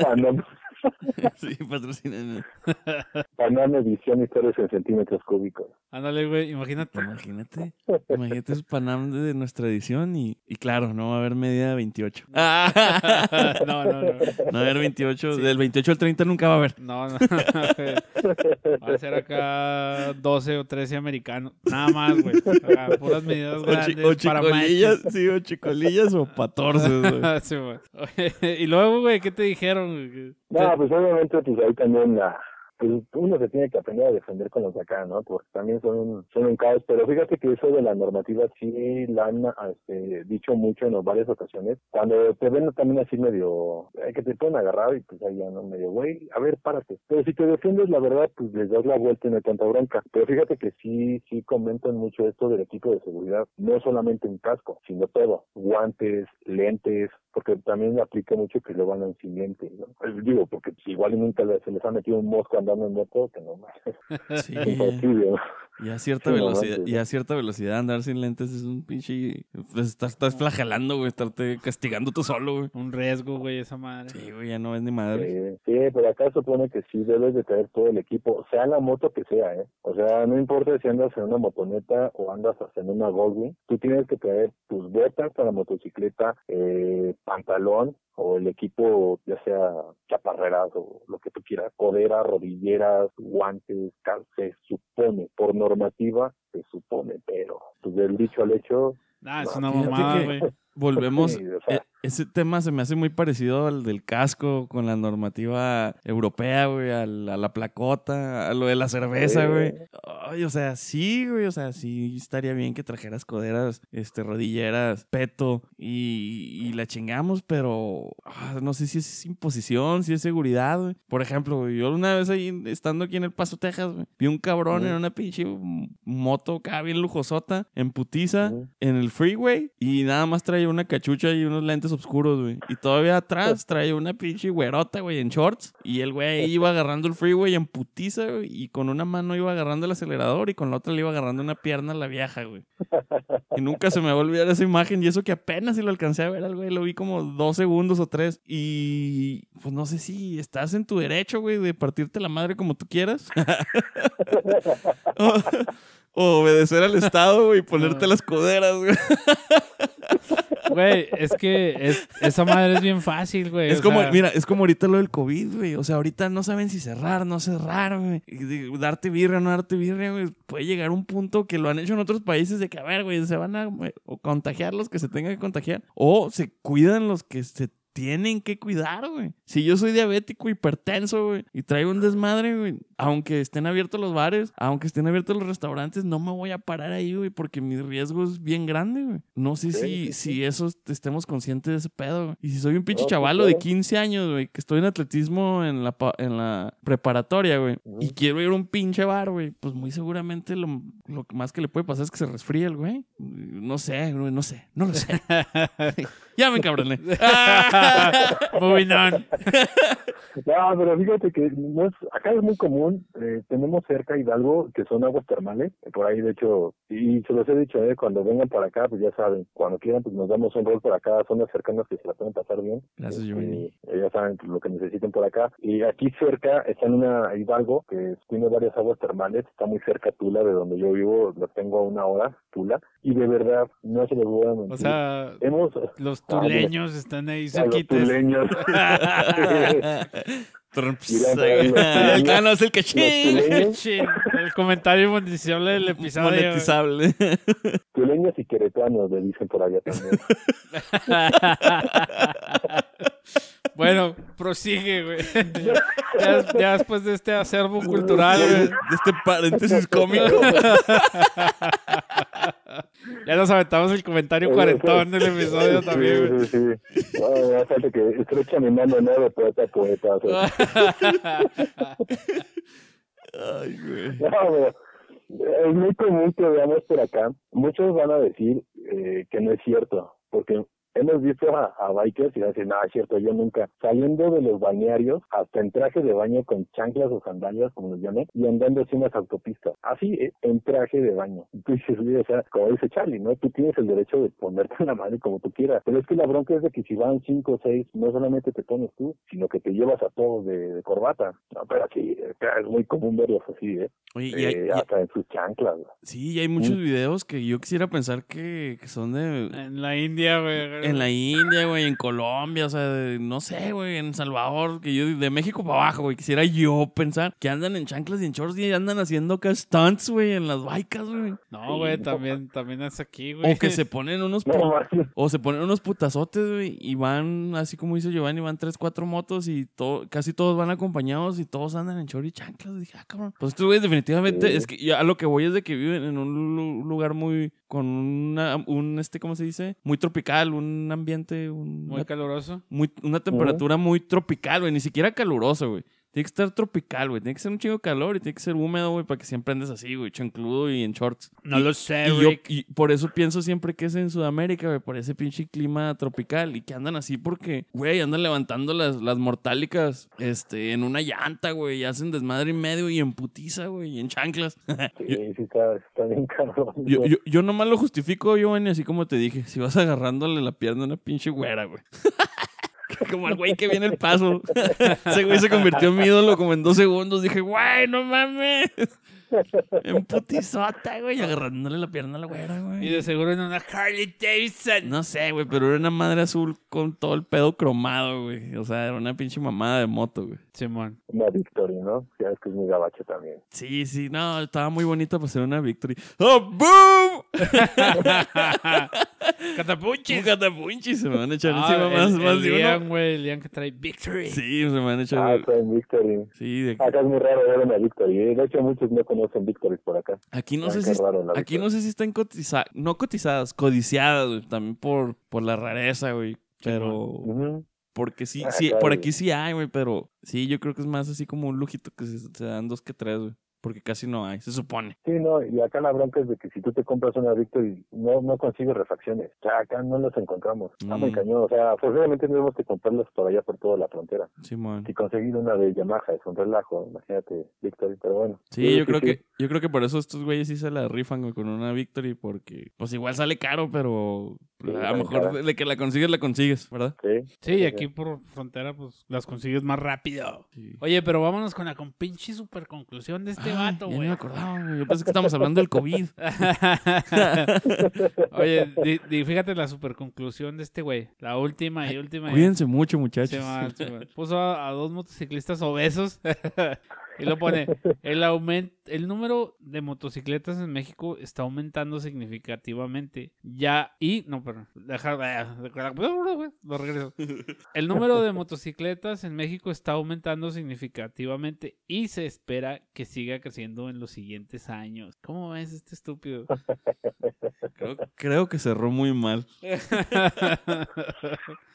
Panam, [laughs] sí, patrocinan. [laughs] Panam edición historias en centímetros cúbicos. Ándale, güey, imagínate. Imagínate. [laughs] Imagínate esos Panam de nuestra edición y, y claro, no va a haber medida 28. Ah, no, no, no. no va a haber 28. Del 28 al 30 nunca va a haber. No, no. Va a ser acá 12 o 13 americanos. Nada más, güey. Acá, Puras medidas O, chi- grandes o para chicolillas, machos. sí, o chicolillas o patorces, güey. Sí, güey. Y luego, güey, ¿qué te dijeron? güey? No, pues obviamente, pues ahí también la, pues uno se tiene que aprender a defender con los de acá, ¿no? Porque también son un, son un caos, pero fíjate que eso de la normativa sí la han este, dicho mucho en varias ocasiones. Cuando te ven también así medio, eh, que te pueden agarrar y pues ahí ya no medio, güey, a ver, párate. Pero si te defiendes, la verdad, pues les das la vuelta y no hay tanta bronca. Pero fíjate que sí, sí comentan mucho esto del equipo de seguridad, no solamente un casco, sino todo, guantes, lentes, porque también aplica mucho que lo van a sin lentes, ¿no? Pues digo, porque si igual nunca le- se les ha metido un mosco andando en moto, que no más, [laughs] Sí. es [laughs] imposible, ¿no? Y a cierta Sí, velocidad, y a cierta velocidad andar sin lentes es un pinche. Pues estás, estás flagelando, güey. Estarte castigando tú solo, güey. Un riesgo, güey, esa madre. Sí, güey, ya no ves ni madre. Sí, pero acá supone que sí debes de traer todo el equipo, sea la moto que sea, ¿eh? O sea, no importa si andas en una motoneta o andas en una Goldwing, tú tienes que traer tus botas para motocicleta, eh, pantalón o el equipo, ya sea chaparreras o lo que tú quieras, codera, rodilleras, guantes, cal- se supone, por normativa se supone, pero pues del dicho al hecho, Ah, es una mamada, güey. Volvemos. Sí, o sea. eh, ese tema se me hace muy parecido al del casco con la normativa europea, güey, a la, placota, a lo de la cerveza, güey. Ay, o sea, sí, güey, o sea, sí estaría bien que trajeras coderas, este, rodilleras, peto y, la chingamos, pero ah, no sé si es imposición, si es seguridad, güey. Por ejemplo, yo una vez ahí, estando aquí en El Paso, Texas, güey, vi un cabrón en una pinche moto acá bien lujosota, en putiza, en el freeway y nada más traía una cachucha y unos lentes oscuros, güey. Y todavía atrás [laughs] traía una pinche güerota, güey, en shorts. Y el güey iba agarrando el freeway en putiza, güey. Y con una mano iba agarrando el acelerador y con la otra le iba agarrando una pierna a la vieja, güey. Y nunca se me va a olvidar esa imagen. Y eso que apenas si lo alcancé a ver al güey. Lo vi como dos segundos o tres. Y pues no sé si estás en tu derecho, güey, de partirte la madre como tú quieras. [laughs] o, obedecer al Estado, y ponerte las coderas, güey. [laughs] Güey, es que es, esa madre es bien fácil, güey. Es como, mira, es como ahorita lo del COVID, güey. O sea, ahorita no saben si cerrar, no cerrar, güey. Darte birria, no darte birria, güey. Puede llegar un punto que lo han hecho en otros países de que, a ver, güey, se van a contagiar los que se tengan que contagiar. O se cuidan los que se tienen que cuidar, güey. Si yo soy diabético, hipertenso, güey, y traigo un desmadre, güey, aunque estén abiertos los bares, aunque estén abiertos los restaurantes, no me voy a parar ahí, güey, porque mi riesgo es bien grande, güey. No sé si, si eso estemos conscientes de ese pedo, güey. Y si soy un pinche chavalo de 15 años, güey, que estoy en atletismo en la, en la preparatoria, güey, y quiero ir a un pinche bar, güey, pues muy seguramente lo, lo más que le puede pasar es que se resfríe el güey. No sé, güey, no sé, no lo sé. [laughs] ya me encabroné. [laughs] [laughs] Moving on. No, pero fíjate que no es, acá es muy común, eh, tenemos cerca Hidalgo, que son aguas termales, por ahí de hecho, y se los he dicho, eh, cuando vengan para acá, pues ya saben, cuando quieran, pues nos damos un rol por acá, zonas cercanas que se la pueden pasar bien. Gracias, este, eh, ya saben lo que necesiten por acá. Y aquí cerca está en una Hidalgo, que tiene varias aguas termales, está muy cerca Tula, de donde yo vivo, lo tengo a una hora, Tula, y de verdad, no se les voy a mentir. O sea, Hemos, los ah, tuleños están ahí cerquitas. [laughs] Los tuleños. Ah, no, es el cachín. [laughs] El comentario monetizable del episodio. Monetizable. [laughs] Tuleños y queretanos le dicen por allá también. Bueno, prosigue, güey. [laughs] Ya, después de este acervo cultural, güey. De este paréntesis cómico. [laughs] Ya nos aventamos el comentario cuarentón del episodio también, güey. Sí, sí, sí. No, falta que estrecha mi mano, ¿no? De poeta poeta. Ay, güey. No, es muy común que veamos por acá. Muchos van a decir eh, que no es cierto, porque hemos visto a, bikers y dicen, no, es cierto, yo nunca, saliendo de los bañarios, hasta en traje de baño con chanclas o sandalias, como los llaman, y andando así en las autopistas, así eh, en traje de baño. Y tú dices, o sea, como dice Charlie, ¿no? Tú tienes el derecho de ponerte en la mano como tú quieras, pero es que la bronca es de que si van cinco o seis, no solamente te pones tú, sino que te llevas a todos de, corbata. No, pero aquí es muy común verlos así, ¿eh? Oye, eh, hasta en sus chanclas. Sí, y hay muchos videos que yo quisiera pensar que, que son de... En la India, güey en la India, güey, en Colombia, o sea, no sé, güey, en Salvador, que yo de México para abajo, güey, quisiera yo pensar que andan en chanclas y en shorts y andan haciendo acá stunts, güey, en las bikes, güey. No, güey, también, también es aquí, güey. O que se ponen unos [laughs] o se ponen unos putazotes, güey, y van, así como dice Giovanni, van tres, cuatro motos y todo, casi todos van acompañados y todos andan en shorts y chanclas. dije, ah, cabrón. Pues estos güeyes definitivamente, es que ya lo que voy es de que viven en un lugar muy, con una, un, este, ¿cómo se dice? Muy tropical, un ambiente... Un, muy caluroso. Muy, una temperatura muy tropical, güey, ni siquiera caluroso, güey. Tiene que estar tropical, güey. Tiene que ser un chingo de calor y tiene que ser húmedo, güey, para que siempre andes así, güey, chancludo y en shorts. No lo sé, güey. Y, por eso pienso siempre que es en Sudamérica, güey, por ese pinche clima tropical. Y que andan así porque, güey, andan levantando las, las mortálicas este, en una llanta, güey. Y hacen desmadre y medio y en putiza, güey, y en chanclas. [laughs] sí, sí, está, está bien cabrón. Yo, yo, yo nomás lo justifico, Giovanni, así como te dije. Si vas agarrándole la pierna a una pinche güera, güey. [laughs] [laughs] como el güey que viene el paso. [laughs] Ese güey se convirtió en mi ídolo como en dos segundos. Dije, güey, no mames. En putizota, güey, agarrándole la pierna a la güera, Y güey. de seguro en una Harley Davidson. No sé, güey, pero era una madre azul con todo el pedo cromado, güey. O sea, era una pinche mamada de moto, güey. Simón. Una Victory, ¿no? Ya es que es muy gabacho también. Sí, sí, no, estaba muy bonita para ser una victory. ¡Oh, boom! [laughs] Catapunchis. Un catapunchi, se me van a echar Ah, encima más, el, más el de Liam, uno. güey, el Liam que trae Victory. Sí, se me van a Ah, echar. está en Victory. Sí, de- Acá es muy raro ver una Victory. ¿eh? De hecho, muchos no conocen Victory por acá. aquí no Ah, sé si aquí no sé si están cotizadas, no cotizadas, codiciadas, güey, también por por la rareza, güey. Pero porque sí, Ah, sí, claro, por güey. aquí sí hay, güey, pero sí, yo creo que es más así como un lujito que se, se dan dos que tres, güey, porque casi no hay, se supone. Sí, no, y acá la bronca es de que si tú te compras una Victory, no, no consigues refacciones. O sea, acá no las encontramos. Está muy Mm. cañón. O sea, forzosamente tenemos que comprarlas por allá por toda la frontera. Simón. Si conseguir una de Yamaha es un relajo, imagínate, Victory, pero bueno. Sí, yo creo que yo creo que por eso estos güeyes sí se la rifan con una Victory porque pues igual sale caro, pero Sí, a lo mejor cara. de que la consigues la consigues, ¿verdad? Sí, Sí, y aquí por frontera, pues las consigues más rápido. Sí. Oye, pero vámonos con la con pinche super conclusión de este Ah, vato, güey. me acordaba, güey. Yo pensé que estábamos hablando del COVID. [laughs] [laughs] Oye, di- di- fíjate la super conclusión de este güey. La última y última. Cuídense mucho, muchachos. Sí, mal. Puso a, a dos motociclistas obesos [laughs] y lo pone. El aumento, el número de motocicletas en México está aumentando significativamente. Ya, y, no, perdón, deja, lo regreso. [laughs] El número de motocicletas en México está aumentando significativamente y se espera que siga creciendo en los siguientes años. ¿Cómo ves este estúpido? Creo, creo que cerró muy mal. [laughs]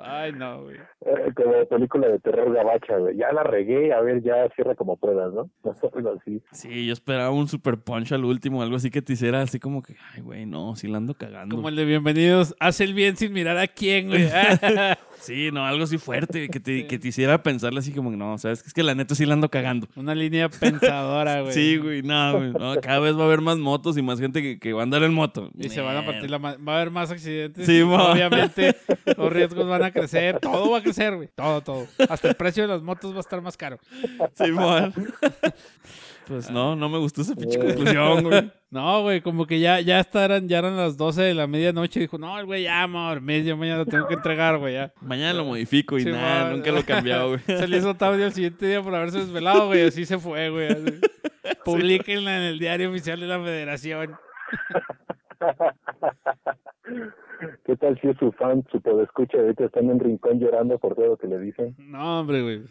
Ay, no, güey. Eh, como película de terror gabacha, güey. Ya la regué, a ver, ya cierra como puedas, ¿no? [laughs] Algo así. Sí, yo esperaba un super punch al último, algo así que te hiciera así como que, ay, güey, no, sí la ando cagando. Como el de bienvenidos, haz el bien sin mirar a quién, güey. [laughs] [laughs] Sí, no, algo así fuerte, que te, [laughs] que te hiciera pensarle así como que no, sabes, es que la neta sí la ando cagando. Una línea pensadora, [laughs] güey. Sí, güey, no, güey, no, cada vez va a haber más motos y más gente que, que va a andar en moto. Y se van a partir la Va a haber más accidentes. Sí. Obviamente, [laughs] los riesgos van a crecer. Todo va a crecer, güey. Todo, todo. Hasta el precio de las motos va a estar más caro. Sí. Pues no, no me gustó esa pinche Eh. conclusión, güey. [laughs] No, güey, como que ya, ya hasta eran, ya eran las 12 de la medianoche. Y dijo, no, el güey, ya, amor, medio mañana lo tengo que entregar, güey, ya. Mañana lo modifico y Sí, nada, nunca lo he [laughs] cambiado, güey. Se le hizo tarde al siguiente día por haberse desvelado, güey. Así se fue, güey. así. [laughs] Publíquenla en el diario oficial de la federación. ¿Qué tal si es su fan, su escucha ahorita están en un rincón llorando por todo lo que le dicen? No, hombre, güey.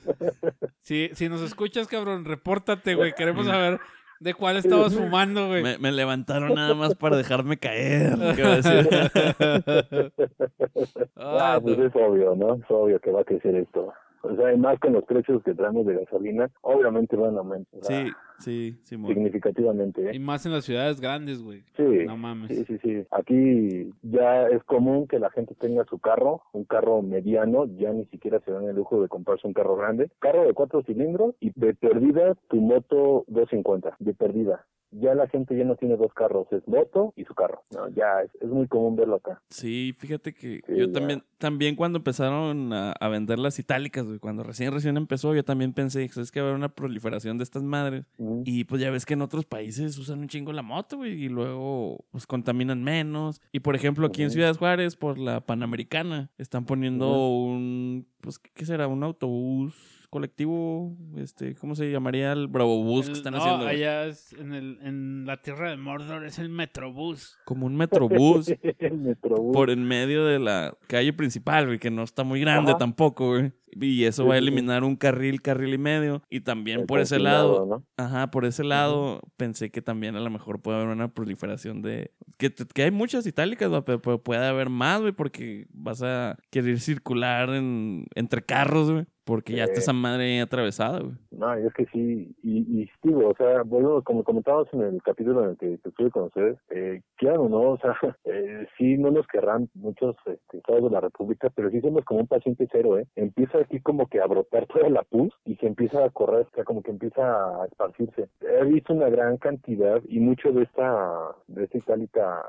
Si, si nos escuchas, cabrón, repórtate, güey. Queremos saber de cuál estabas fumando, güey. Me, me levantaron nada más para dejarme caer. ¿qué va a decir? [laughs] Ah, pues es obvio, ¿no? Es obvio que va a crecer esto. O sea, y más con los precios que traemos de gasolina, obviamente van a aumentar Sí, sí, sí, mon. significativamente. Y ¿eh? más en las ciudades grandes, güey. Sí, No mames. sí, sí, sí. Aquí ya es común que la gente tenga su carro, un carro mediano, ya ni siquiera se dan el lujo de comprarse un carro grande. Carro de cuatro cilindros y de perdida tu moto 250, de perdida. Ya la gente ya no tiene dos carros, es moto y su carro. No, ya es, es muy común verlo acá. Sí, fíjate que Sí, yo ya. también, también cuando empezaron a, a vender las itálicas, güey, cuando recién recién empezó, yo también pensé, es que va a haber una proliferación de estas madres. Y pues ya ves que en otros países usan un chingo la moto, güey, y luego pues contaminan menos. Y por ejemplo, aquí en. Ciudad Juárez, por la Panamericana, están poniendo un, pues, ¿qué será? Un autobús colectivo, este, ¿cómo se llamaría? El Bravo Bus que El- están no, haciendo. allá es en, el, en la tierra de Mordor es el Metrobús. Como un metrobús. [laughs] el Metrobús. por en medio de la calle principal, güey, que no está muy grande Ajá. tampoco, güey. Y eso Sí, va a sí. eliminar un carril, carril y medio. Y también El por ese lado, ¿no? ajá, por ese lado, pensé que también a lo mejor puede haber una proliferación de... Que, que hay muchas itálicas, pero puede haber más, güey, porque vas a querer circular en, entre carros, güey. Porque ya está Sí. esa madre atravesada, güey. No, y es que sí, y, y digo, o sea, bueno, como comentábamos en el capítulo en el que, que estuve con ustedes, eh, quieran o no, o sea, [laughs] eh, sí no nos querrán muchos este, estados de la República, pero sí somos como un paciente cero, ¿eh? Empieza aquí como que a brotar [laughs] toda la pus y se empieza a correr, o sea, como que empieza a esparcirse. He visto una gran cantidad y mucho de esta, de esta itálica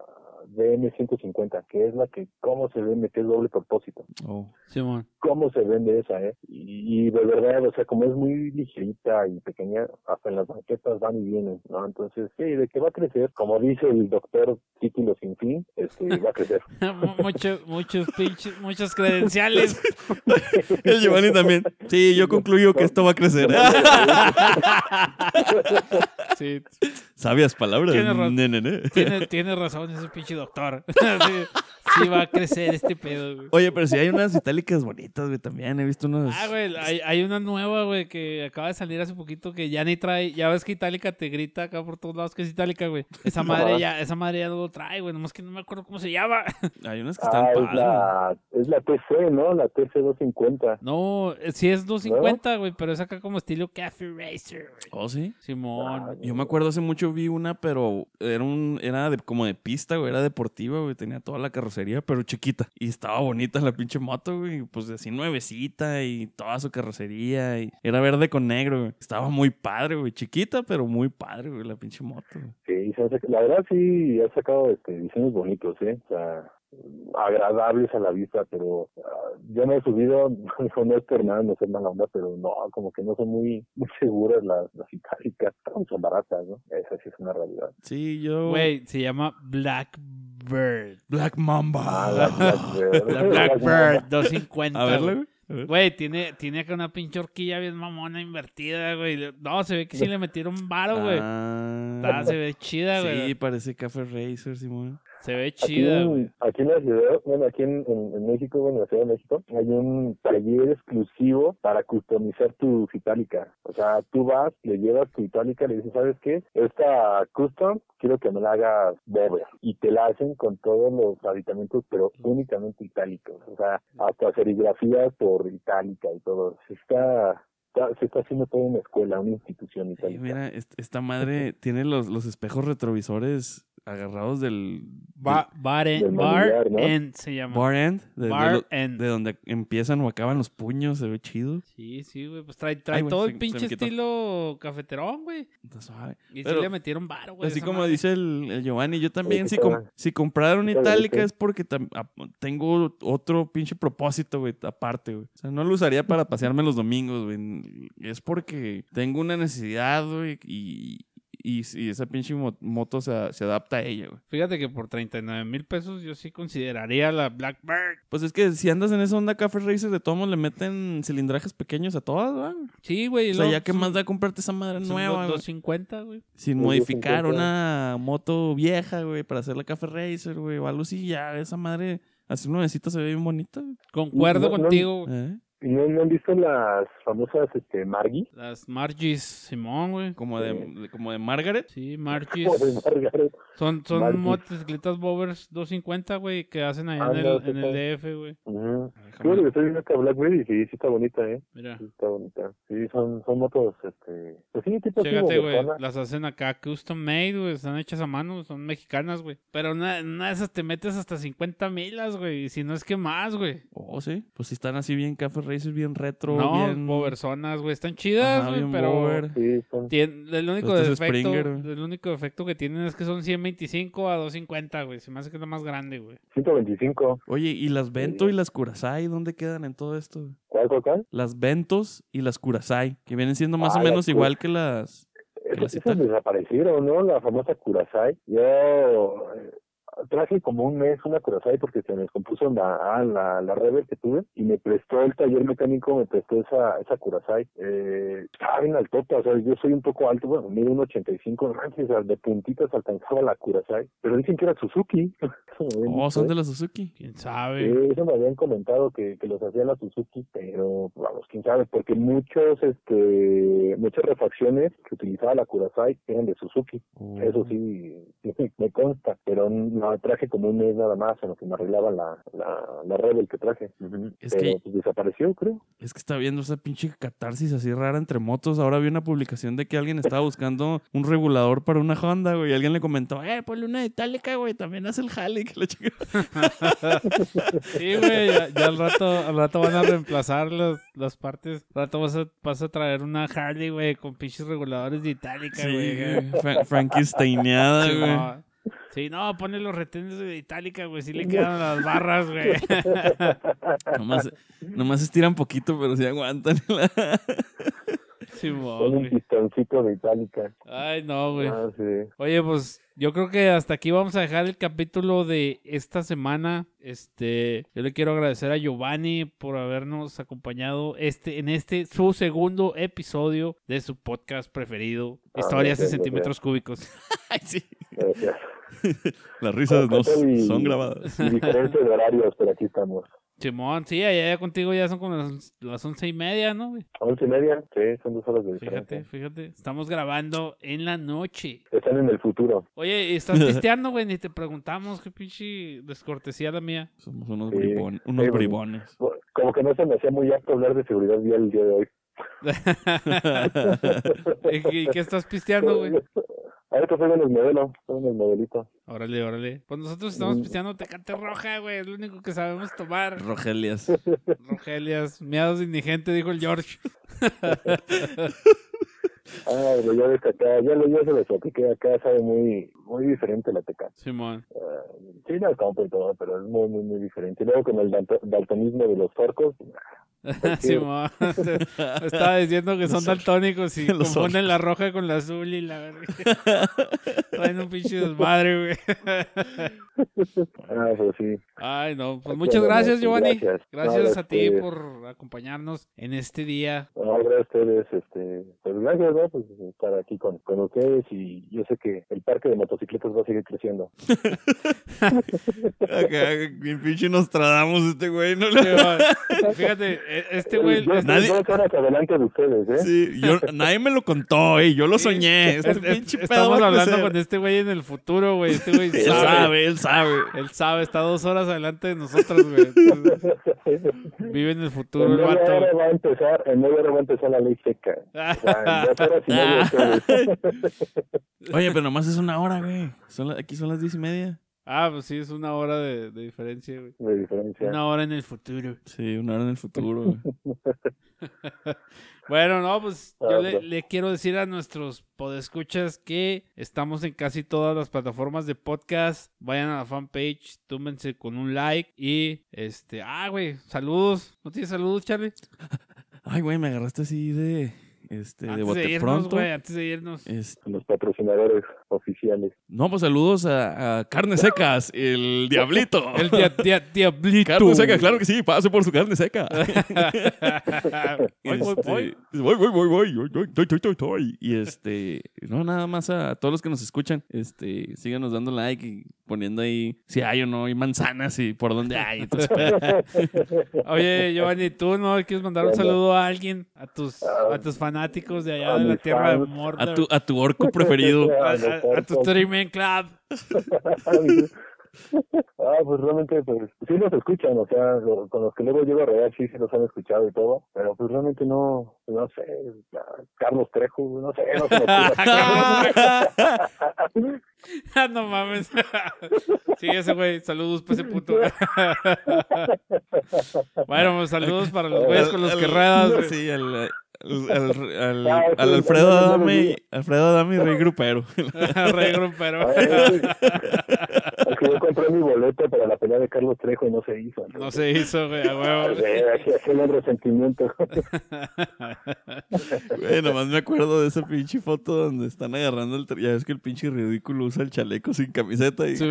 DM150, que es la que, ¿cómo se vende? Que es doble propósito. Oh. Simón. ¿Cómo se vende esa, eh? Y, y de verdad, o sea, como es muy ligerita y pequeña, hasta en las banquetas van y vienen, ¿no? Entonces, sí, de que va a crecer, como dice el doctor Título Sin Fin, este, va a crecer. [laughs] muchos, muchos pinches, muchos credenciales. [laughs] El Giovanni también. Sí, yo concluyo que esto va a crecer. Sí, Sabias palabras. Tiene razón. Ne, ne, ne. tiene, tiene razón ese pinche doctor. [laughs] Sí, sí va a crecer este pedo, güey. Oye, pero sí hay unas itálicas bonitas, güey, también. He visto unas. Ah, güey, hay, hay una nueva, güey, que acaba de salir hace poquito que ya ni trae. Ya ves que Itálica te grita acá por todos lados que es Itálica, güey. Esa madre ya, esa madre ya no lo trae, güey. Nomás que no me acuerdo cómo se llama. [laughs] Hay unas que están Ah, es la, es la TC, ¿no? La TC250. No, eh, sí es 250, güey, pero es acá como estilo Café Racer, güey. Oh, sí. Simón. Ah, Yo me acuerdo hace mucho vi una, pero era un era de, como de pista, güey, era deportiva, güey, tenía toda la pero chiquita. Y estaba bonita la pinche moto, güey, pues así nuevecita y toda su carrocería y era verde con negro, güey. Estaba muy padre, güey, chiquita, pero muy padre, güey, la pinche moto. Sí, la verdad sí ha sacado este, diseños bonitos, ¿eh? O sea, agradables a la vista, pero ah, yo no he subido, [laughs] no, es por nada, no es mala onda, pero no, como que no son muy, muy seguras las, las itálicas, son baratas, ¿no? Esa sí es una realidad. Sí, yo Güey, se llama Blackbird. Black Mamba. Ah, la Blackbird. La Blackbird [laughs] 250. A verla, güey. tiene, tiene acá una pinche horquilla bien mamona invertida, güey. No, se ve que sí le metieron varo, güey. Ah. Está- se ve chida, güey. Sí, parece Café Racer, Simón. Se ve Aquí, chida, güey. en- aquí en la ciudad, bueno, aquí en, en, en México, bueno, en la Ciudad de México, hay un taller exclusivo para customizar tu itálica. O sea, tú vas, le llevas tu itálica, le dices, ¿sabes qué? Esta custom, quiero que me la hagas Bober. Y te la hacen con todos los aditamentos, pero únicamente itálicos. O sea, hasta serigrafías por itálica y todo. Está, está- se está haciendo toda una escuela, una institución Sí, itálica. mira, est- esta [laughs] madre tiene los, los espejos retrovisores agarrados del Ba- bar, del en, bar manillar, ¿no? End se llama. bar end, de, de Bar lo- End. de donde empiezan o acaban los puños, se ve chido. Sí, sí, güey. Pues trae, trae Ay, todo se- el se pinche quitó. estilo cafeterón, güey. Y Pero- sí le metieron varo, güey. Así como madre. dice el, el Giovanni, yo también, Sí, si, com- si Claro, itálica es porque tengo otro pinche propósito, güey, aparte, güey. O sea, no lo usaría para [laughs] pasearme los domingos, güey. Es porque tengo una necesidad, güey, y, y, y esa pinche mo- moto se, se adapta a ella, güey. Fíjate que por 39 mil pesos yo sí consideraría la Blackbird. Pues es que si andas en esa onda Café Racer, de todos modos le meten cilindrajes pequeños a todas, güey. Sí, güey. O sea, ya que más da comprarte esa madre nueva, los güey. 250, güey. Sin modificar 250. una moto vieja, güey, para hacer la Café Racer, güey, o algo así, ya esa madre, así nuevecita se ve bien bonita. Concuerdo No, no- contigo. güey. ¿Eh? ¿Y no, no han visto las famosas este, Margie? Las Margis Simón, güey. Como de, de- como de Margaret. Sí, [laughs] Margis. Margaret. Son, son motocicletas Bovers 250, güey, que hacen allá en, Ah, el, no, en sí, el DF, güey. Ujú. Déjame- Creo que estoy viendo esta Blackberry y sí, sí está bonita, ¿eh? Mira. Sí está bonita. Sí, son, son motos, este... Pues sí, tipo Chécate, güey. Las hacen acá custom made, güey. Están hechas a mano, son mexicanas, güey. Pero una, en una de esas te metes hasta 50 milas, güey. Y si no es que más, güey. Oh, sí. Pues si están así bien Café Racer, bien retro, No, bien... boversonas, güey. Están chidas, güey. Pero bover. Sí, son... tien- el único Este es defecto, Springer, güey. el único defecto que tienen es que son 125 a 250, güey. Se me hace que es la más grande, güey. 125. Oye, ¿y las Vento Sí. y las Curasai dónde quedan en todo esto? ¿Cuál, cuál, cuál? Las Ventos y las Curasai, que vienen siendo más Ah, o menos igual que las... Esas, desaparecieron, ¿no? La famosa Curasai. Yo traje como un mes una Curasai porque se me descompuso la, ah, la, la Rebel que tuve y me prestó el taller mecánico, me prestó esa, esa Curasai. Eh, estaba bien altota, o sea, yo soy un poco alto, bueno, mido un 85, no manches, o sea, de puntitas alcanzaba la Curasai, pero dicen que era Suzuki. [laughs] Oh, son ¿eh? de la Suzuki. ¿Quién sabe? eso me habían comentado que, que los hacía la Suzuki, pero vamos, quién sabe, porque muchos, este, muchas refacciones que utilizaba la Kurasai eran de Suzuki. Oh. Eso sí, [laughs] me consta, pero no traje como un mes nada más en lo que me arreglaba la, la, la Rebel que traje. Es pero que- pues, desapareció, creo. Es que está viendo esa pinche catarsis así rara entre motos. Ahora vi una publicación de que alguien estaba buscando un regulador para una Honda, güey. Y alguien le comentó, eh, ponle una itálica, güey. También hace el jale. Que la chica... [laughs] Sí, güey. Ya, ya al, rato, al rato van a reemplazar las, las partes. Al rato vas a, vas a traer una Harley, güey, con pinches reguladores de itálica, Sí, güey. güey. Fra- Frankensteineada, güey. Sí, no, pone los retenes de Itálica, güey. Sí le [laughs] quedan las barras, güey. Nomás, nomás estiran poquito, pero sí aguantan. [laughs] Simón, Con un pistoncito de itálica. Ay, no, güey. Ah, sí. Oye, pues yo creo que hasta aquí vamos a dejar el capítulo de esta semana. Este, yo le quiero agradecer a Giovanni por habernos acompañado este en este su segundo episodio de su podcast preferido, Ah, Historias en gracias, centímetros cúbicos. [laughs] Ay, sí. Gracias. [laughs] Las risas no son grabadas. de horarios, pero aquí estamos. Simón, sí, allá ya contigo ya son como las, las once y media, ¿no? güey? Once y media, sí, son dos horas de Fíjate, diferencia. fíjate. Estamos grabando en la noche. Están en el futuro. Oye, ¿y ¿estás [laughs] pisteando, güey? Ni te preguntamos qué pinche descortesía la mía. Somos unos, Sí. bribon- unos Sí, bribones. Como que no se me hacía muy apto hablar de seguridad vial el día de hoy. [laughs] ¿Y qué estás pisteando, güey? Ahorita soy en el modelo, soy en el modelito. Órale, órale. Pues nosotros estamos Mm. pisteando Tecate Roja, güey. Es lo único que sabemos tomar. Rogelias. Rogelias, miados indigente, dijo el George. [laughs] Ah, pero ya ves acá, ya, lo- ya se lo platiqué, acá sabe muy, muy diferente la teca. Simón. Ah, sí, la compro y todo, pero es muy, muy, muy diferente. Y luego con el dalto- daltonismo de los orcos, [laughs] Simón. [laughs] Estaba diciendo que son daltónicos y [laughs] Los confunden la roja con la azul y la. Traen un pinche desmadre, güey. ah, pues sí. Ay, no. Pues Aquí muchas gracias, sí, Giovanni. gracias. Gracias No, a ti por acompañarnos en este día. No, gracias a ustedes, este, pues gracias, Pues estar aquí con, con ustedes y yo sé que el parque de motocicletas va a seguir creciendo. [laughs] Acá, bien pinche Nostradamus este güey, ¿no? Simón. Fíjate, e- este güey. yo, nadie- yo adelante de ustedes, ¿eh? Sí, yo, nadie me lo contó, eh, yo lo soñé. Este es- es- pinche pedo estamos hablando con este güey en el futuro, güey. Este güey [laughs] Él sabe. sabe, él sabe. Él sabe, está dos horas adelante de nosotros, güey. Entonces, vive en el futuro En el vato. hora va a empezar, en media hora va a empezar la ley seca. [laughs] O sea, horas y media ustedes. Oye, pero nomás es una hora, güey. Son la- aquí son las diez y media. Ah, pues sí, es una hora de, de diferencia, güey. De diferencia. Una hora en el futuro. Sí, una hora en el futuro. güey. [laughs] Bueno, no, pues yo Ah, le, pues. le quiero decir a nuestros podescuchas que estamos en casi todas las plataformas de podcast. Vayan a la fanpage, túmense con un like y este, ah, güey, saludos. ¿No tienes saludos, Charlie? [laughs] Ay, güey, me agarraste así de este, antes de Bote de irnos, Pronto. Wey, antes de irnos. Este... Los patrocinadores oficiales. No, pues saludos a, a Carne Secas, el [laughs] Diablito. el dia, dia, Diablito. Carne Seca, claro que sí, pase por su carne seca. [laughs] Este, voy, voy, voy, voy, voy, voy, voy, Y este, no, nada más a todos los que nos escuchan, este, síganos dando like y poniendo ahí si hay o no hay manzanas y por dónde hay. [laughs] Oye, Giovanni, ¿tú no quieres mandar un saludo a alguien, a tus, a tus fanáticos? De allá a de la tierra de. Mordor. a tu, a tu orco [laughs] preferido. a, a- a tu Streaming Club. [laughs] ah, pues realmente, pues sí los escuchan, o sea, lo- con los que luego llego a regar sí, sí los han escuchado y todo, pero pues realmente no, no sé, Carlos Trejo, no sé, no se me. [laughs] [laughs] Ah, no mames. [laughs] sí, ese güey. Saludos para ese puto. [laughs] bueno, pues saludos para los güeyes con los que ruedas. Sí, al, al, al, al- Ah, al Alfredo Adame. Alfredo Adame y Rey Grupero. Rey grupero. Es que yo compré mi boleto para la pelea de Carlos Trejo y no se hizo. No se hizo, güey, a Ah, huevo. aquí aquí el resentimiento. Güey, nomás me acuerdo de esa pinche foto donde están agarrando el... Ya ves que el pinche ridículo usa el chaleco sin camiseta y Sí,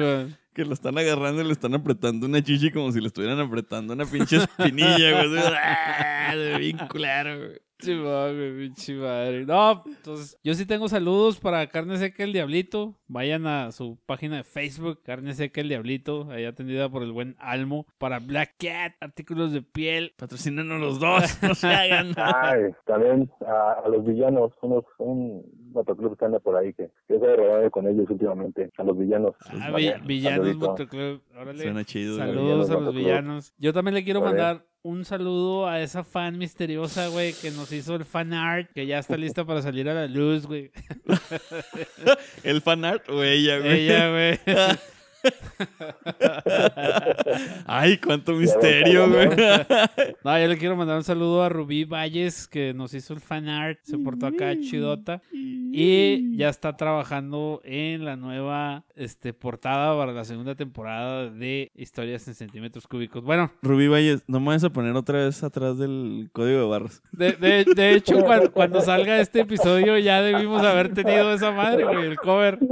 que lo están agarrando y le están apretando una chichi como si le estuvieran apretando una pinche [laughs] espinilla, güey. [laughs] ¡ah! De bien culero, güey. Pinche madre. No, entonces, yo sí tengo saludos para Carne Seca El Diablito. Vayan a su página de Facebook, Carne Seca El Diablito, ahí atendida por el buen Almo. Para Black Cat, artículos de piel. Patrocínanos los dos, [laughs] no se hagan. Ay, también a, a los villanos, unos, un motoclub que anda por ahí que yo he rodado con ellos últimamente, a los villanos. Ah, vi- villanos. Motoclub. Órale. Suena chido. Saludos Villanos a los Motoclub. villanos. Yo también le quiero mandar un saludo a esa fan misteriosa, güey, que nos hizo el fan art, que ya está lista para salir a la luz, güey. [laughs] ¿El fanart o ella, güey? Ella, güey. [laughs] Ay, cuánto misterio, güey. [laughs] No, yo le quiero mandar un saludo a Rubí Valles, que nos hizo el fan art, se portó acá chidota. Y ya está trabajando en la nueva este, portada para la segunda temporada de Historias en Centímetros Cúbicos. Bueno, Rubí Valles, no me vayas a poner otra vez atrás del código de barras. de, de- de hecho, cuando, cuando salga este episodio ya debimos haber tenido esa madre, güey, el cover. [laughs]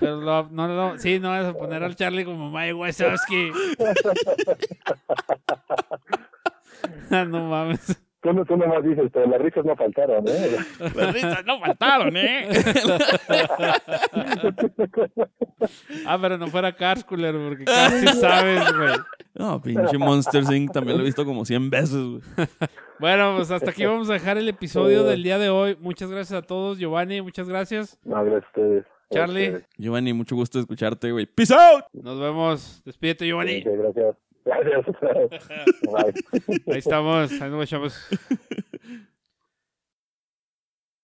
Pero lo- no, no, sí, no vas a poner al Charlie como Mike Wazowski. Ah, [laughs] no mames. Tú, no- tú nomás dices, pero las risas no faltaron, ¿eh? Las risas no faltaron, ¿eh? [laughs] Ah, pero no fuera Cars, culero, porque Cars sí sabes, güey. No, pinche Monster Inc. también lo he visto como 100 veces, güey. [laughs] Bueno, pues hasta aquí vamos a dejar el episodio del día de hoy. Muchas gracias a todos. Giovanni, muchas gracias. No, gracias a ustedes. Charlie. Gracias. Giovanni, mucho gusto escucharte, güey. ¡Peace out! Nos vemos. Despídete, Giovanni. Gracias. [laughs] Gracias. Bye. [laughs] Ahí estamos. Ahí nos vemos. [laughs]